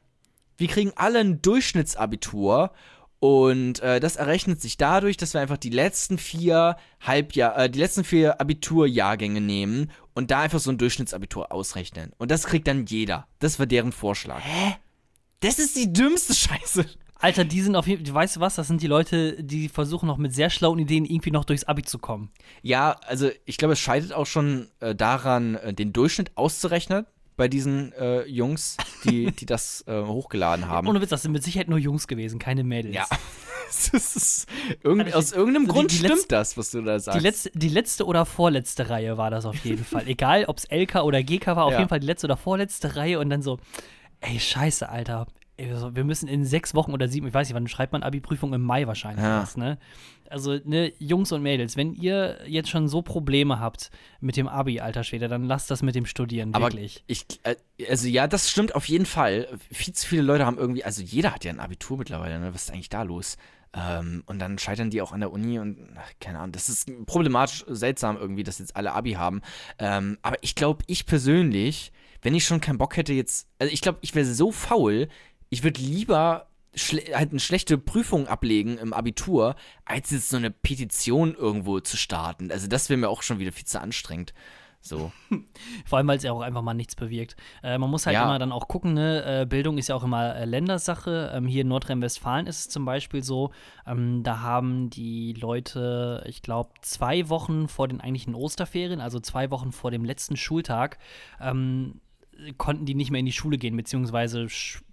wir kriegen alle ein Durchschnittsabitur und äh, das errechnet sich dadurch, dass wir einfach die letzten vier Halbjahr, äh, die letzten vier Abiturjahrgänge nehmen und da einfach so ein Durchschnittsabitur ausrechnen. Und das kriegt dann jeder. Das war deren Vorschlag. Hä? Das ist die dümmste Scheiße. Alter, die sind auf jeden Fall, weißt du was, das sind die Leute, die versuchen noch mit sehr schlauen Ideen irgendwie noch durchs Abi zu kommen. Ja, also ich glaube, es scheitert auch schon äh, daran, äh, den Durchschnitt auszurechnen bei diesen äh, Jungs, die, die das äh, hochgeladen haben. Ohne Witz, das sind mit Sicherheit nur Jungs gewesen, keine Mädels. Ja. Ist, irgend, Also aus irgendeinem so die- Grund die stimmt letzte- das, was du da sagst. Die letzte, die letzte oder vorletzte Reihe war das auf jeden Fall. Egal, ob es LK oder GK war, auf Ja. jeden Fall die letzte oder vorletzte Reihe und dann so, ey, scheiße, Alter. Wir müssen in sechs Wochen oder sieben, ich weiß nicht, wann schreibt man Abi-Prüfung? Im Mai wahrscheinlich. Ja. Was, ne? Also, ne, Jungs und Mädels, wenn ihr jetzt schon so Probleme habt mit dem Abi, alter Schwede, dann lasst das mit dem Studieren, Aber wirklich. ich, äh, also ja, das stimmt auf jeden Fall. Viel zu viele Leute haben irgendwie, also jeder hat ja ein Abitur mittlerweile, ne? Was ist eigentlich da los? Ähm, und dann scheitern die auch an der Uni und ach, keine Ahnung, das ist problematisch seltsam irgendwie, dass jetzt alle Abi haben. Ähm, aber ich glaube, ich persönlich, wenn ich schon keinen Bock hätte jetzt, also ich glaube, ich wäre so faul, ich würde lieber halt eine schlechte Prüfung ablegen im Abitur, als jetzt so eine Petition irgendwo zu starten. Also das wäre mir auch schon wieder viel zu anstrengend. So. Vor allem, weil es ja auch einfach mal nichts bewirkt. Äh, man muss halt Ja. immer dann auch gucken, ne? Äh, Bildung ist ja auch immer äh, Ländersache. Ähm, hier in Nordrhein-Westfalen ist es zum Beispiel so, ähm, da haben die Leute, ich glaube, zwei Wochen vor den eigentlichen Osterferien, also zwei Wochen vor dem letzten Schultag, ähm, konnten die nicht mehr in die Schule gehen, beziehungsweise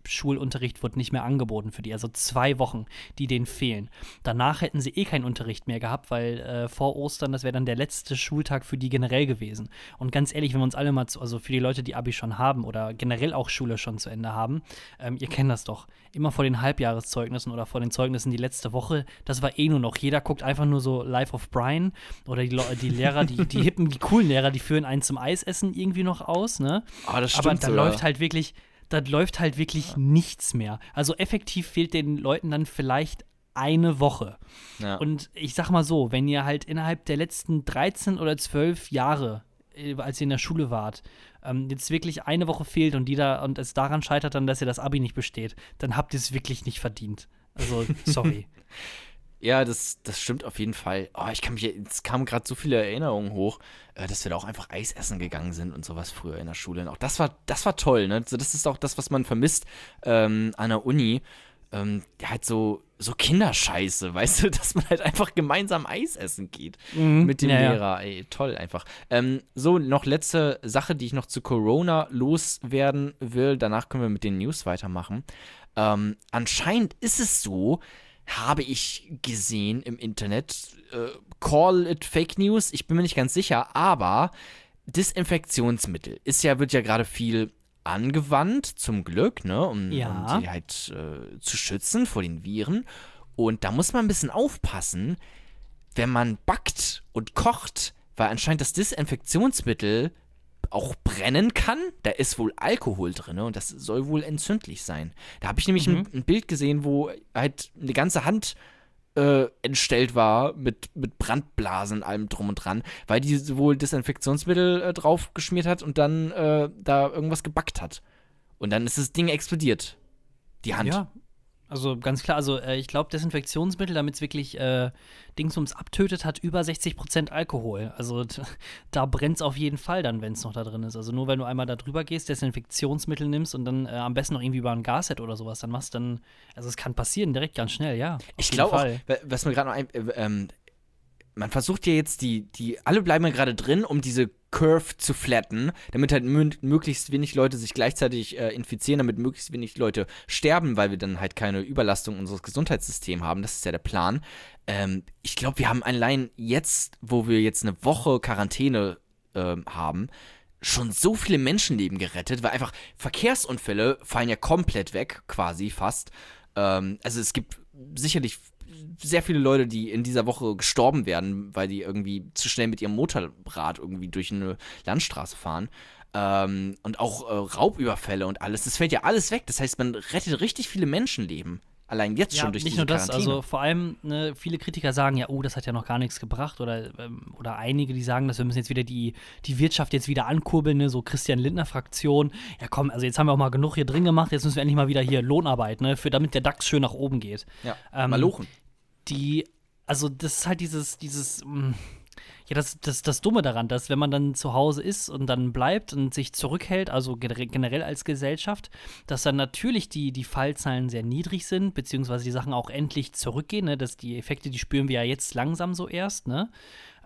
Schulunterricht wird nicht mehr angeboten für die. Also zwei Wochen, die denen fehlen. Danach hätten sie eh keinen Unterricht mehr gehabt, weil äh, vor Ostern, das wäre dann der letzte Schultag für die generell gewesen. Und ganz ehrlich, wenn wir uns alle mal, zu, also für die Leute, die Abi schon haben oder generell auch Schule schon zu Ende haben, ähm, ihr kennt das doch. Immer vor den Halbjahreszeugnissen oder vor den Zeugnissen die letzte Woche, das war eh nur noch. Jeder guckt einfach nur so Life of Brian oder die, die Lehrer, die, die hippen, die coolen Lehrer, die führen einen zum Eisessen irgendwie noch aus, ne? Ah, das Aber da läuft halt wirklich, da läuft halt wirklich nichts mehr. Also effektiv fehlt den Leuten dann vielleicht eine Woche. Ja. Und ich sag mal so, wenn ihr halt innerhalb der letzten 13 oder 12 Jahre, äh, als ihr in der Schule wart, ähm, jetzt wirklich eine Woche fehlt und die da und es daran scheitert dann, dass ihr das Abi nicht besteht, dann habt ihr es wirklich nicht verdient. Also, sorry. Ja, das, das stimmt auf jeden Fall. Oh, ich kann mich, es kamen gerade so viele Erinnerungen hoch, äh, dass wir da auch einfach Eis essen gegangen sind und sowas früher in der Schule. Und auch das war, das war toll, ne? Also das ist auch das, was man vermisst ähm, an der Uni. Ähm, halt so, so Kinderscheiße, weißt du, dass man halt einfach gemeinsam Eis essen geht Mhm. mit dem ja. Lehrer. Ey, toll einfach. Ähm, so, noch letzte Sache, die ich noch zu Corona loswerden will. Danach können wir mit den News weitermachen. Ähm, anscheinend ist es so, habe ich gesehen im Internet, äh, call it Fake News, ich bin mir nicht ganz sicher, aber Desinfektionsmittel ist ja, wird ja gerade viel angewandt, zum Glück, ne, um, Ja. um die halt äh, zu schützen vor den Viren. Und da muss man ein bisschen aufpassen, wenn man backt und kocht, weil anscheinend das Desinfektionsmittel auch brennen kann. Da ist wohl Alkohol drin und das soll wohl entzündlich sein. Da habe ich nämlich ein, ein Bild gesehen, wo halt eine ganze Hand äh, entstellt war mit, mit Brandblasen allem drum und dran, weil die wohl Desinfektionsmittel äh, drauf geschmiert hat und dann äh, da irgendwas gebackt hat. Und dann ist das Ding explodiert. Die Hand. Ja, also ganz klar, also äh, ich glaube, Desinfektionsmittel, damit es wirklich äh, Dingsums abtötet, hat über 60% Alkohol. Also da brennt es auf jeden Fall dann, wenn es noch da drin ist. Also nur wenn du einmal da drüber gehst, Desinfektionsmittel nimmst und dann äh, am besten noch irgendwie über ein Gasset oder sowas dann machst, dann, also es kann passieren, direkt ganz schnell, ja. Ich glaube was mir gerade noch ein, äh, ähm, man versucht ja jetzt die, die, alle bleiben ja gerade drin, um diese Curve zu flatten, damit halt mö möglichst wenig Leute sich gleichzeitig äh, infizieren, damit möglichst wenig Leute sterben, weil wir dann halt keine Überlastung unseres Gesundheitssystems haben. Das ist ja der Plan. Ähm, ich glaube, wir haben allein jetzt, wo wir jetzt eine Woche Quarantäne ähm, haben, schon so viele Menschenleben gerettet, weil einfach Verkehrsunfälle fallen ja komplett weg, quasi fast. Ähm, also es gibt sicherlich sehr viele Leute, die in dieser Woche gestorben werden, weil die irgendwie zu schnell mit ihrem Motorrad irgendwie durch eine Landstraße fahren. Ähm, und auch äh, Raubüberfälle und alles. Das fällt ja alles weg. Das heißt, man rettet richtig viele Menschenleben. Allein jetzt Ja, schon durch nicht diese nur das, Quarantäne. also vor allem, ne, viele Kritiker sagen ja, oh, das hat ja noch gar nichts gebracht oder, ähm, oder einige, die sagen, dass wir müssen jetzt wieder die, die Wirtschaft jetzt wieder ankurbeln, ne, so Christian Lindner-Fraktion. Ja komm, also jetzt haben wir auch mal genug hier drin gemacht, jetzt müssen wir endlich mal wieder hier Lohnarbeit, ne, für, damit der DAX schön nach oben geht. ja, ähm, Malochen. Die, also das ist halt dieses, dieses, mh, ja, das, das, das Dumme daran, dass wenn man dann zu Hause ist und dann bleibt und sich zurückhält, also gener- generell als Gesellschaft, dass dann natürlich die, die Fallzahlen sehr niedrig sind, beziehungsweise die Sachen auch endlich zurückgehen, ne? dass die Effekte, die spüren wir ja jetzt langsam so erst, ne?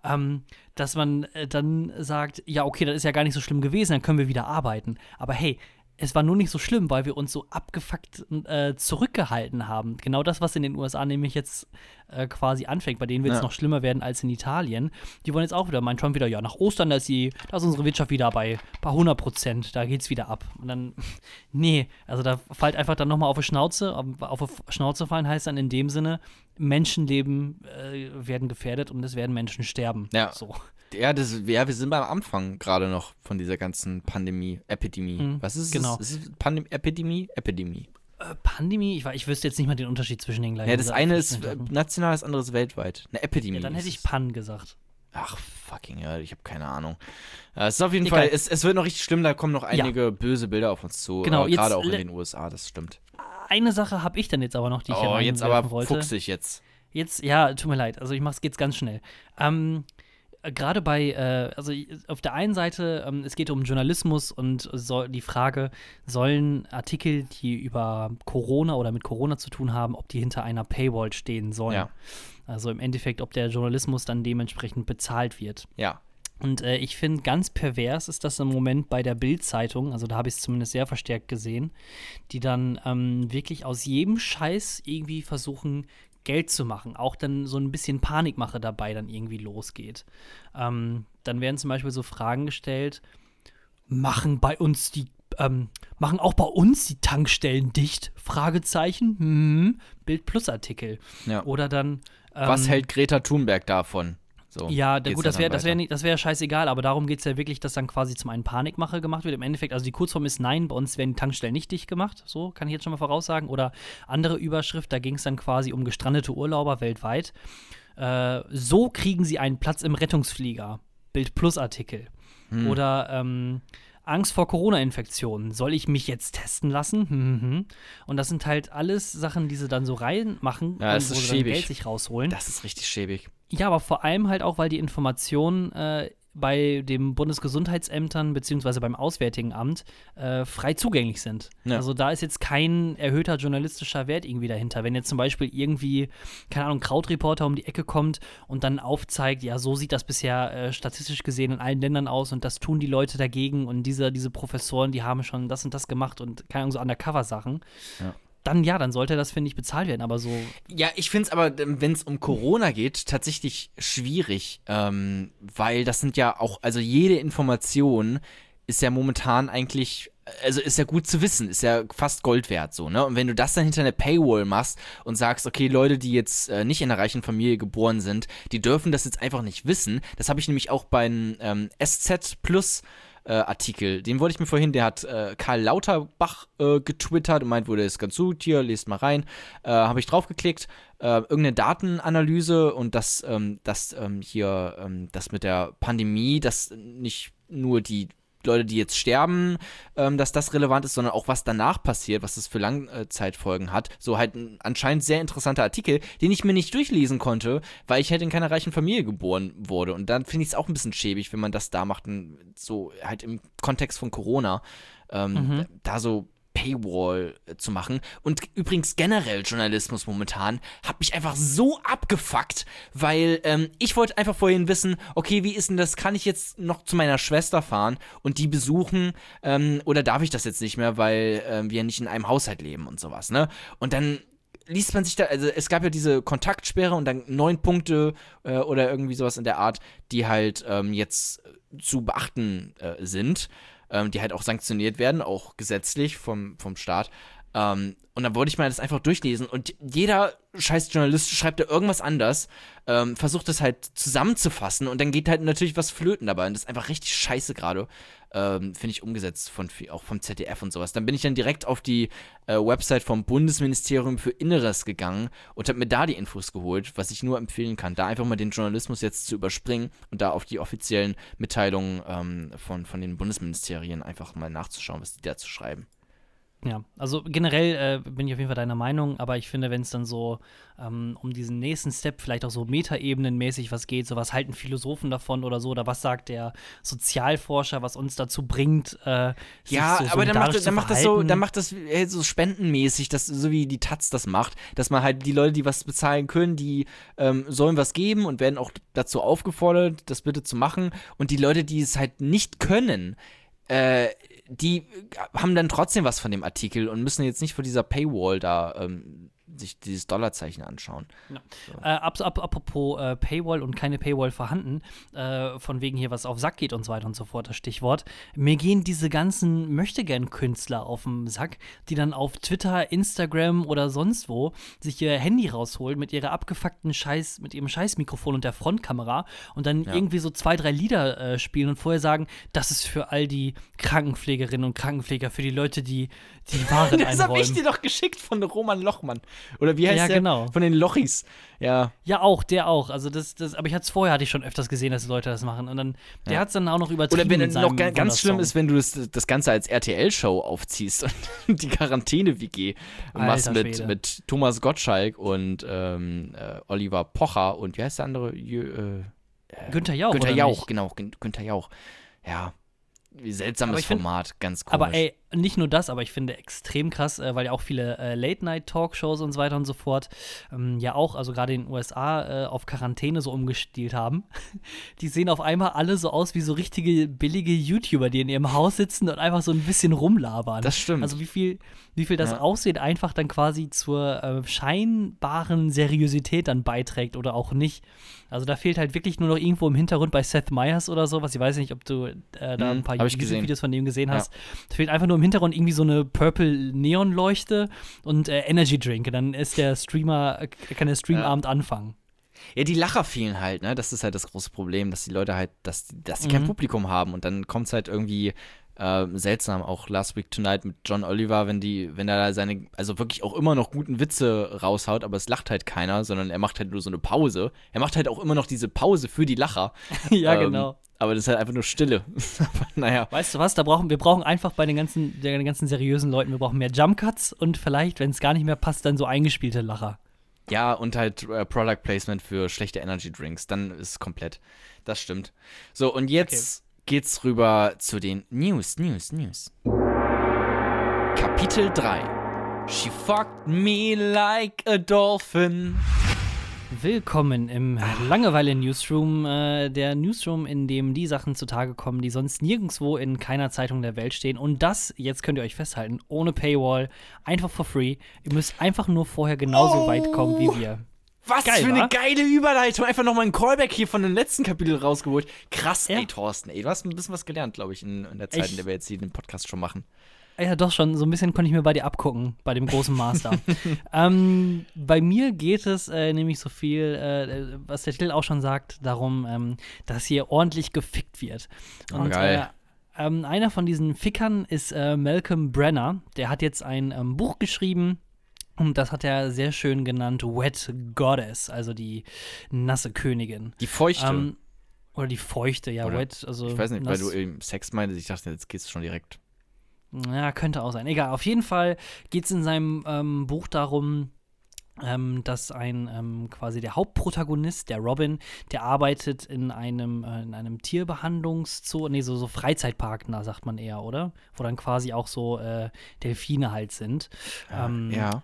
Ähm, dass man äh, dann sagt, ja, okay, das ist ja gar nicht so schlimm gewesen, dann können wir wieder arbeiten. Aber hey, es war nur nicht so schlimm, weil wir uns so abgefuckt äh, zurückgehalten haben. Genau das, was in den USA nämlich jetzt äh, quasi anfängt, bei denen wird es Ja. noch schlimmer werden als in Italien. Die wollen jetzt auch wieder, meint Trump wieder, ja, nach Ostern, da ist, die, da ist unsere Wirtschaft wieder bei paar 100 Prozent, da geht's wieder ab. Und dann, nee, also da fällt einfach dann nochmal auf die Schnauze. Auf, auf die Schnauze fallen heißt dann in dem Sinne, Menschenleben äh, werden gefährdet und es werden Menschen sterben. Ja. So. Ja, das, ja, wir sind beim Anfang gerade noch von dieser ganzen Pandemie, Epidemie. Mhm, Was ist es? genau. Ist es Pandem Epidemie? Epidemie. Äh, Pandemie, ich, ich wüsste jetzt nicht mal den Unterschied zwischen den gleichen. Ja, das eine ist national, das andere ist weltweit. Eine Epidemie. Ja, dann hätte ich es. Pan gesagt. Ach, fucking hell, ich habe keine Ahnung. Es ist auf jeden Egal. Fall, es, es wird noch richtig schlimm, da kommen noch einige böse Bilder auf uns zu. Genau, äh, Gerade auch in den USA, das stimmt. Eine Sache habe ich dann jetzt aber noch, die ich oh, jetzt aber wollte. fuchsig jetzt. Jetzt, ja, tut mir leid. Also ich mach's jetzt ganz schnell. Ähm, äh, Gerade bei, äh, also auf der einen Seite, ähm, es geht um Journalismus und soll, die Frage, sollen Artikel, die über Corona oder mit Corona zu tun haben, ob die hinter einer Paywall stehen sollen. Ja. Also im Endeffekt, ob der Journalismus dann dementsprechend bezahlt wird. Ja. Und äh, ich finde, ganz pervers ist das im Moment bei der Bild-Zeitung, also da habe ich es zumindest sehr verstärkt gesehen, die dann ähm, wirklich aus jedem Scheiß irgendwie versuchen, Geld zu machen. Auch dann so ein bisschen Panikmache dabei dann irgendwie losgeht. Ähm, dann werden zum Beispiel so Fragen gestellt, machen bei uns die, ähm, machen auch bei uns die Tankstellen dicht? Fragezeichen. Hm. Bild Plus Artikel. ja. Oder dann. Ähm, Was hält Greta Thunberg davon? So, ja, da, gut, das wäre das wär, das wär scheißegal, aber darum geht es ja wirklich, dass dann quasi zum einen Panikmache gemacht wird. Im Endeffekt, also die Kurzform ist nein, bei uns werden die Tankstellen nicht dicht gemacht, so kann ich jetzt schon mal voraussagen. Oder andere Überschrift, da ging es dann quasi um gestrandete Urlauber weltweit. Äh, so kriegen sie einen Platz im Rettungsflieger. Bild Plus Artikel. Hm. Oder ähm, Angst vor Corona-Infektionen. Soll ich mich jetzt testen lassen? Mhm. Und das sind halt alles Sachen, die sie dann so reinmachen, Ja, wo sie dann schäbig. Geld sich rausholen. Das ist richtig schäbig. Ja, aber vor allem halt auch, weil die Informationen äh, bei den Bundesgesundheitsämtern beziehungsweise beim Auswärtigen Amt äh, frei zugänglich sind. Ja. Also da ist jetzt kein erhöhter journalistischer Wert irgendwie dahinter. Wenn jetzt zum Beispiel irgendwie, keine Ahnung, Krautreporter um die Ecke kommt und dann aufzeigt, ja, so sieht das bisher äh, statistisch gesehen in allen Ländern aus und das tun die Leute dagegen und diese, diese Professoren, die haben schon das und das gemacht und keine Ahnung, so Undercover-Sachen. Ja. Dann ja, dann sollte das, finde ich, bezahlt werden. Aber so Ja, ich finde es aber, wenn es um Corona geht, tatsächlich schwierig, ähm, weil das sind ja auch, also jede Information ist ja momentan eigentlich, also ist ja gut zu wissen, ist ja fast Gold wert so, ne? Und wenn du das dann hinter eine Paywall machst und sagst, okay, Leute, die jetzt äh, nicht in einer reichen Familie geboren sind, die dürfen das jetzt einfach nicht wissen. Das habe ich nämlich auch beim ähm, SZ Plus äh, Artikel, den wollte ich mir vorhin, der hat äh, Karl Lauterbach äh, getwittert und meint, wurde ist ganz gut, hier, lest mal rein. Äh, Habe ich draufgeklickt, äh, irgendeine Datenanalyse und das, ähm, das ähm, hier, ähm, das mit der Pandemie, dass nicht nur die Leute, die jetzt sterben, ähm, dass das relevant ist, sondern auch was danach passiert, was das für Langzeitfolgen hat. So halt ein anscheinend sehr interessanter Artikel, den ich mir nicht durchlesen konnte, weil ich halt in keiner reichen Familie geboren wurde. Und dann finde ich es auch ein bisschen schäbig, wenn man das da macht, so halt im Kontext von Corona, ähm, Mhm. da so Paywall äh, zu machen. Und übrigens generell Journalismus momentan hat mich einfach so abgefuckt, weil ähm, ich wollte einfach vorhin wissen, okay, wie ist denn das? Kann ich jetzt noch zu meiner Schwester fahren und die besuchen ähm, oder darf ich das jetzt nicht mehr, weil ähm, wir nicht in einem Haushalt leben und sowas, ne? Und dann liest man sich da, also es gab ja diese Kontaktsperre und dann neun Punkte äh, oder irgendwie sowas in der Art, die halt ähm, jetzt zu beachten äh, sind, ähm, die halt auch sanktioniert werden, auch gesetzlich vom, vom Staat. Ähm, und dann wollte ich mal das einfach durchlesen. Und jeder scheiß Journalist schreibt da irgendwas anders, ähm, versucht das halt zusammenzufassen. Und dann geht halt natürlich was flöten dabei. Und das ist einfach richtig scheiße gerade, ähm, finde ich umgesetzt von auch vom ZDF und sowas. Dann bin ich dann direkt auf die äh, Website vom Bundesministerium für Inneres gegangen und habe mir da die Infos geholt, was ich nur empfehlen kann, da einfach mal den Journalismus jetzt zu überspringen und da auf die offiziellen Mitteilungen ähm, von, von den Bundesministerien einfach mal nachzuschauen, was die dazu schreiben. Ja, also generell äh, bin ich auf jeden Fall deiner Meinung, aber ich finde, wenn es dann so ähm, um diesen nächsten Step, vielleicht auch so metaebenenmäßig was geht, so was halten Philosophen davon oder so, oder was sagt der Sozialforscher, was uns dazu bringt, äh, Ja, so aber dann macht, das- dann macht das so, dann macht das äh, so spendenmäßig, das, so wie die Taz das macht, dass man halt die Leute, die was bezahlen können, die ähm, sollen was geben und werden auch dazu aufgefordert, das bitte zu machen. Und die Leute, die es halt nicht können, äh, die haben dann trotzdem was von dem Artikel und müssen jetzt nicht vor dieser Paywall da ähm, sich dieses Dollarzeichen anschauen. Äh, ab, ab, apropos äh, Paywall und keine Paywall vorhanden, äh, von wegen hier was auf Sack geht und so weiter und so fort, das Stichwort. Mir gehen diese ganzen Möchtegern-Künstler auf den Sack, die dann auf Twitter, Instagram oder sonst wo sich ihr Handy rausholen mit ihrer abgefuckten Scheiß, mit ihrem Scheißmikrofon und der Frontkamera und dann Ja. irgendwie so zwei, drei Lieder äh, spielen und vorher sagen, das ist für all die Krankenpflegerinnen und Krankenpfleger, für die Leute, die die Waren Das habe ich dir doch geschickt von Roman Lochmann. Oder wie heißt Ja, der? genau. Von den Lochis. Ja. Ja, auch, der auch. Also das, das, aber ich hatte es vorher hatte ich schon öfters gesehen, dass Leute das machen. Und dann, der Ja. hat es dann auch noch übertrieben. Oder wenn noch ganz schlimm ist, wenn du das, das Ganze als RTL-Show aufziehst und die Quarantäne-WG machst mit, mit Thomas Gottschalk und ähm, äh, Oliver Pocher und wie heißt der andere? Jö, äh, Günther Jauch. Günther Jauch, genau, Gün Günther Jauch. Ja, wie seltsames find- Format, ganz komisch. Aber ey, nicht nur das, aber ich finde extrem krass, äh, weil ja auch viele äh, Late-Night-Talkshows und so weiter und so fort ähm, ja auch, also gerade in den USA, äh, auf Quarantäne so umgestielt haben. Die sehen auf einmal alle so aus wie so richtige billige YouTuber, die in ihrem Haus sitzen und einfach so ein bisschen rumlabern. Das stimmt. Also wie viel, wie viel das Ja. Aussehen einfach dann quasi zur äh, scheinbaren Seriosität dann beiträgt oder auch nicht. Also da fehlt halt wirklich nur noch irgendwo im Hintergrund bei Seth Meyers oder sowas. Ich weiß nicht, ob du äh, da Mhm, ein paar ich gesehen. YouTube-Videos von dem gesehen Ja. hast. Da fehlt einfach nur im Hintergrund irgendwie so eine Purple Neon-Leuchte und äh, Energy Drink. Und dann ist der Streamer, kann der Streamabend anfangen. Ja, die Lacher fehlen halt, ne? Das ist halt das große Problem, dass die Leute halt, dass, dass sie kein Mhm. Publikum haben und dann kommt es halt irgendwie Ähm, seltsam, auch Last Week Tonight mit John Oliver, wenn die, wenn er da seine, also wirklich auch immer noch guten Witze raushaut, aber es lacht halt keiner, sondern er macht halt nur so eine Pause. Er macht halt auch immer noch diese Pause für die Lacher. ja, Ähm, genau. Aber das ist halt einfach nur Stille. naja. Weißt du was, da brauchen, wir brauchen einfach bei den ganzen, den ganzen seriösen Leuten, wir brauchen mehr Jump Cuts und vielleicht, wenn es gar nicht mehr passt, dann so eingespielte Lacher. Ja, und halt äh, Product Placement für schlechte Energy Drinks. Dann ist es komplett. Das stimmt. So, und jetzt geht's rüber zu den News, News, News. Kapitel 3. She fucked me like a dolphin. Willkommen im Langeweile-Newsroom, äh, der Newsroom, in dem die Sachen zutage kommen, die sonst nirgendwo in keiner Zeitung der Welt stehen. Und das, jetzt könnt ihr euch festhalten, ohne Paywall, einfach for free. Ihr müsst einfach nur vorher genauso Oh. weit kommen wie wir. Was Geil, für eine wa? geile Überleitung. Einfach nochmal ein Callback hier von dem letzten Kapitel rausgeholt. Krass, Ja. ey, Thorsten, ey. Du hast ein bisschen was gelernt, glaube ich, in, in der Zeit, Ich- in der wir jetzt hier den Podcast schon machen. Ja, doch schon. So ein bisschen konnte ich mir bei dir abgucken, bei dem großen Master. ähm, bei mir geht es äh, nämlich so viel, äh, was der Titel auch schon sagt, darum, ähm, dass hier ordentlich gefickt wird. Oh, geil. Äh, ähm, einer von diesen Fickern ist äh, Malcolm Brenner. Der hat jetzt ein ähm, Buch geschrieben. Und das hat er sehr schön genannt Wet Goddess, also die nasse Königin. Die Feuchte. Ähm, oder die Feuchte, ja, Oder- Wet. Also ich weiß nicht, weil nass. du eben Sex meintest. Ich dachte, jetzt geht's schon direkt. Ja, könnte auch sein. Egal, auf jeden Fall geht es in seinem ähm, Buch darum, ähm, dass ein ähm, quasi der Hauptprotagonist, der Robin, der arbeitet in einem, äh, in einem Tierbehandlungszoo, nee, so, so Freizeitpark, na, sagt man eher, oder? Wo dann quasi auch so äh, Delfine halt sind. Ähm, ja.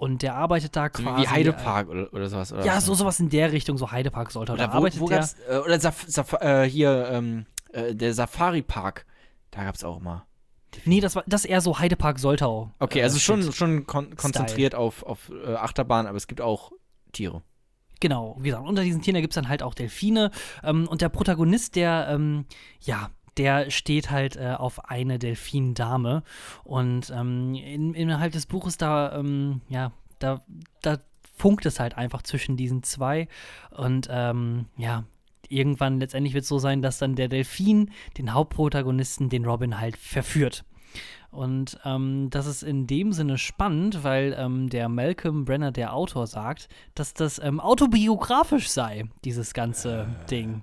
Und der arbeitet da quasi. wie Heidepark oder, oder sowas. Oder ja, was? so sowas in der Richtung, so Heidepark sollte. Oder da wo, arbeitet wo der, äh, oder Saf Saf äh, hier, ähm, äh, der Safari-Park. Da gab's auch immer. Nee, das war das ist eher so Heidepark Soltau. Okay, äh, also schon, schon kon konzentriert auf, auf äh, Achterbahn, aber es gibt auch Tiere. Genau, wie gesagt, unter diesen Tieren gibt es dann halt auch Delfine. Ähm, und der Protagonist, der, ähm, ja, der steht halt äh, auf eine Delfindame. Und ähm, in, innerhalb des Buches da, ähm, ja, da, da funkt es halt einfach zwischen diesen zwei. Und ähm, ja, irgendwann letztendlich wird es so sein, dass dann der Delfin den Hauptprotagonisten, den Robin, halt verführt. Und ähm, das ist in dem Sinne spannend, weil ähm, der Malcolm Brenner, der Autor, sagt, dass das ähm, autobiografisch sei, dieses ganze Ding.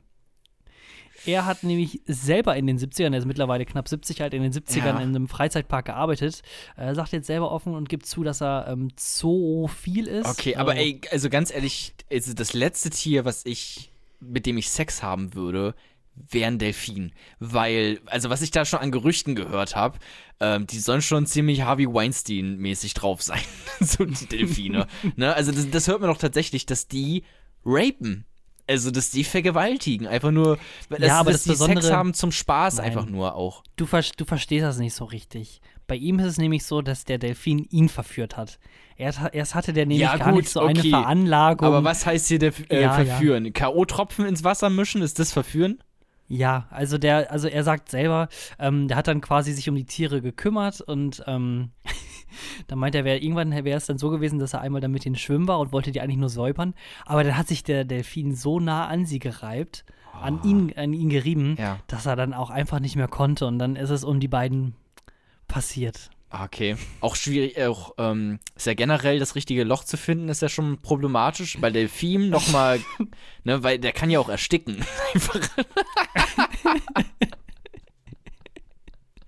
Er hat nämlich selber in den 70ern, er ist mittlerweile knapp 70, halt in den 70ern Ja. in einem Freizeitpark gearbeitet. Er sagt jetzt selber offen und gibt zu, dass er ähm, zoophil ist. Okay, aber Also- ey, also ganz ehrlich, also das letzte Tier, was ich, mit dem ich Sex haben würde, wäre ein Delfin. Weil, also was ich da schon an Gerüchten gehört habe, ähm, die sollen schon ziemlich Harvey Weinstein-mäßig drauf sein, so die Delfine. ne? Also das, das hört man doch tatsächlich, dass die rapen. Also, dass die vergewaltigen. Einfach nur, dass, Ja, aber dass das die Sex Besondere- haben zum Spaß Nein. einfach nur auch. Du, ver du verstehst das nicht so richtig. Bei ihm ist es nämlich so, dass der Delfin ihn verführt hat. Erst, erst hatte der nämlich Ja, gar gut, nicht so eine okay. Veranlagung. Aber was heißt hier der, äh, Ja, ja. verführen? K.O.-Tropfen ins Wasser mischen, ist das verführen? Ja, also der, also er sagt selber, ähm, der hat dann quasi sich um die Tiere gekümmert und ähm, dann meint er, wär, irgendwann wäre es dann so gewesen, dass er einmal dann mit denen schwimmen war und wollte die eigentlich nur säubern. Aber dann hat sich der Delfin so nah an sie gereibt, an ihn, an ihn gerieben, Ja. dass er dann auch einfach nicht mehr konnte und dann ist es um die beiden passiert. Ah, Okay. Auch schwierig, äh, auch, ähm, ist ja generell das richtige Loch zu finden, ist ja schon problematisch. Bei Delfin nochmal, ne, weil der kann ja auch ersticken. Einfach.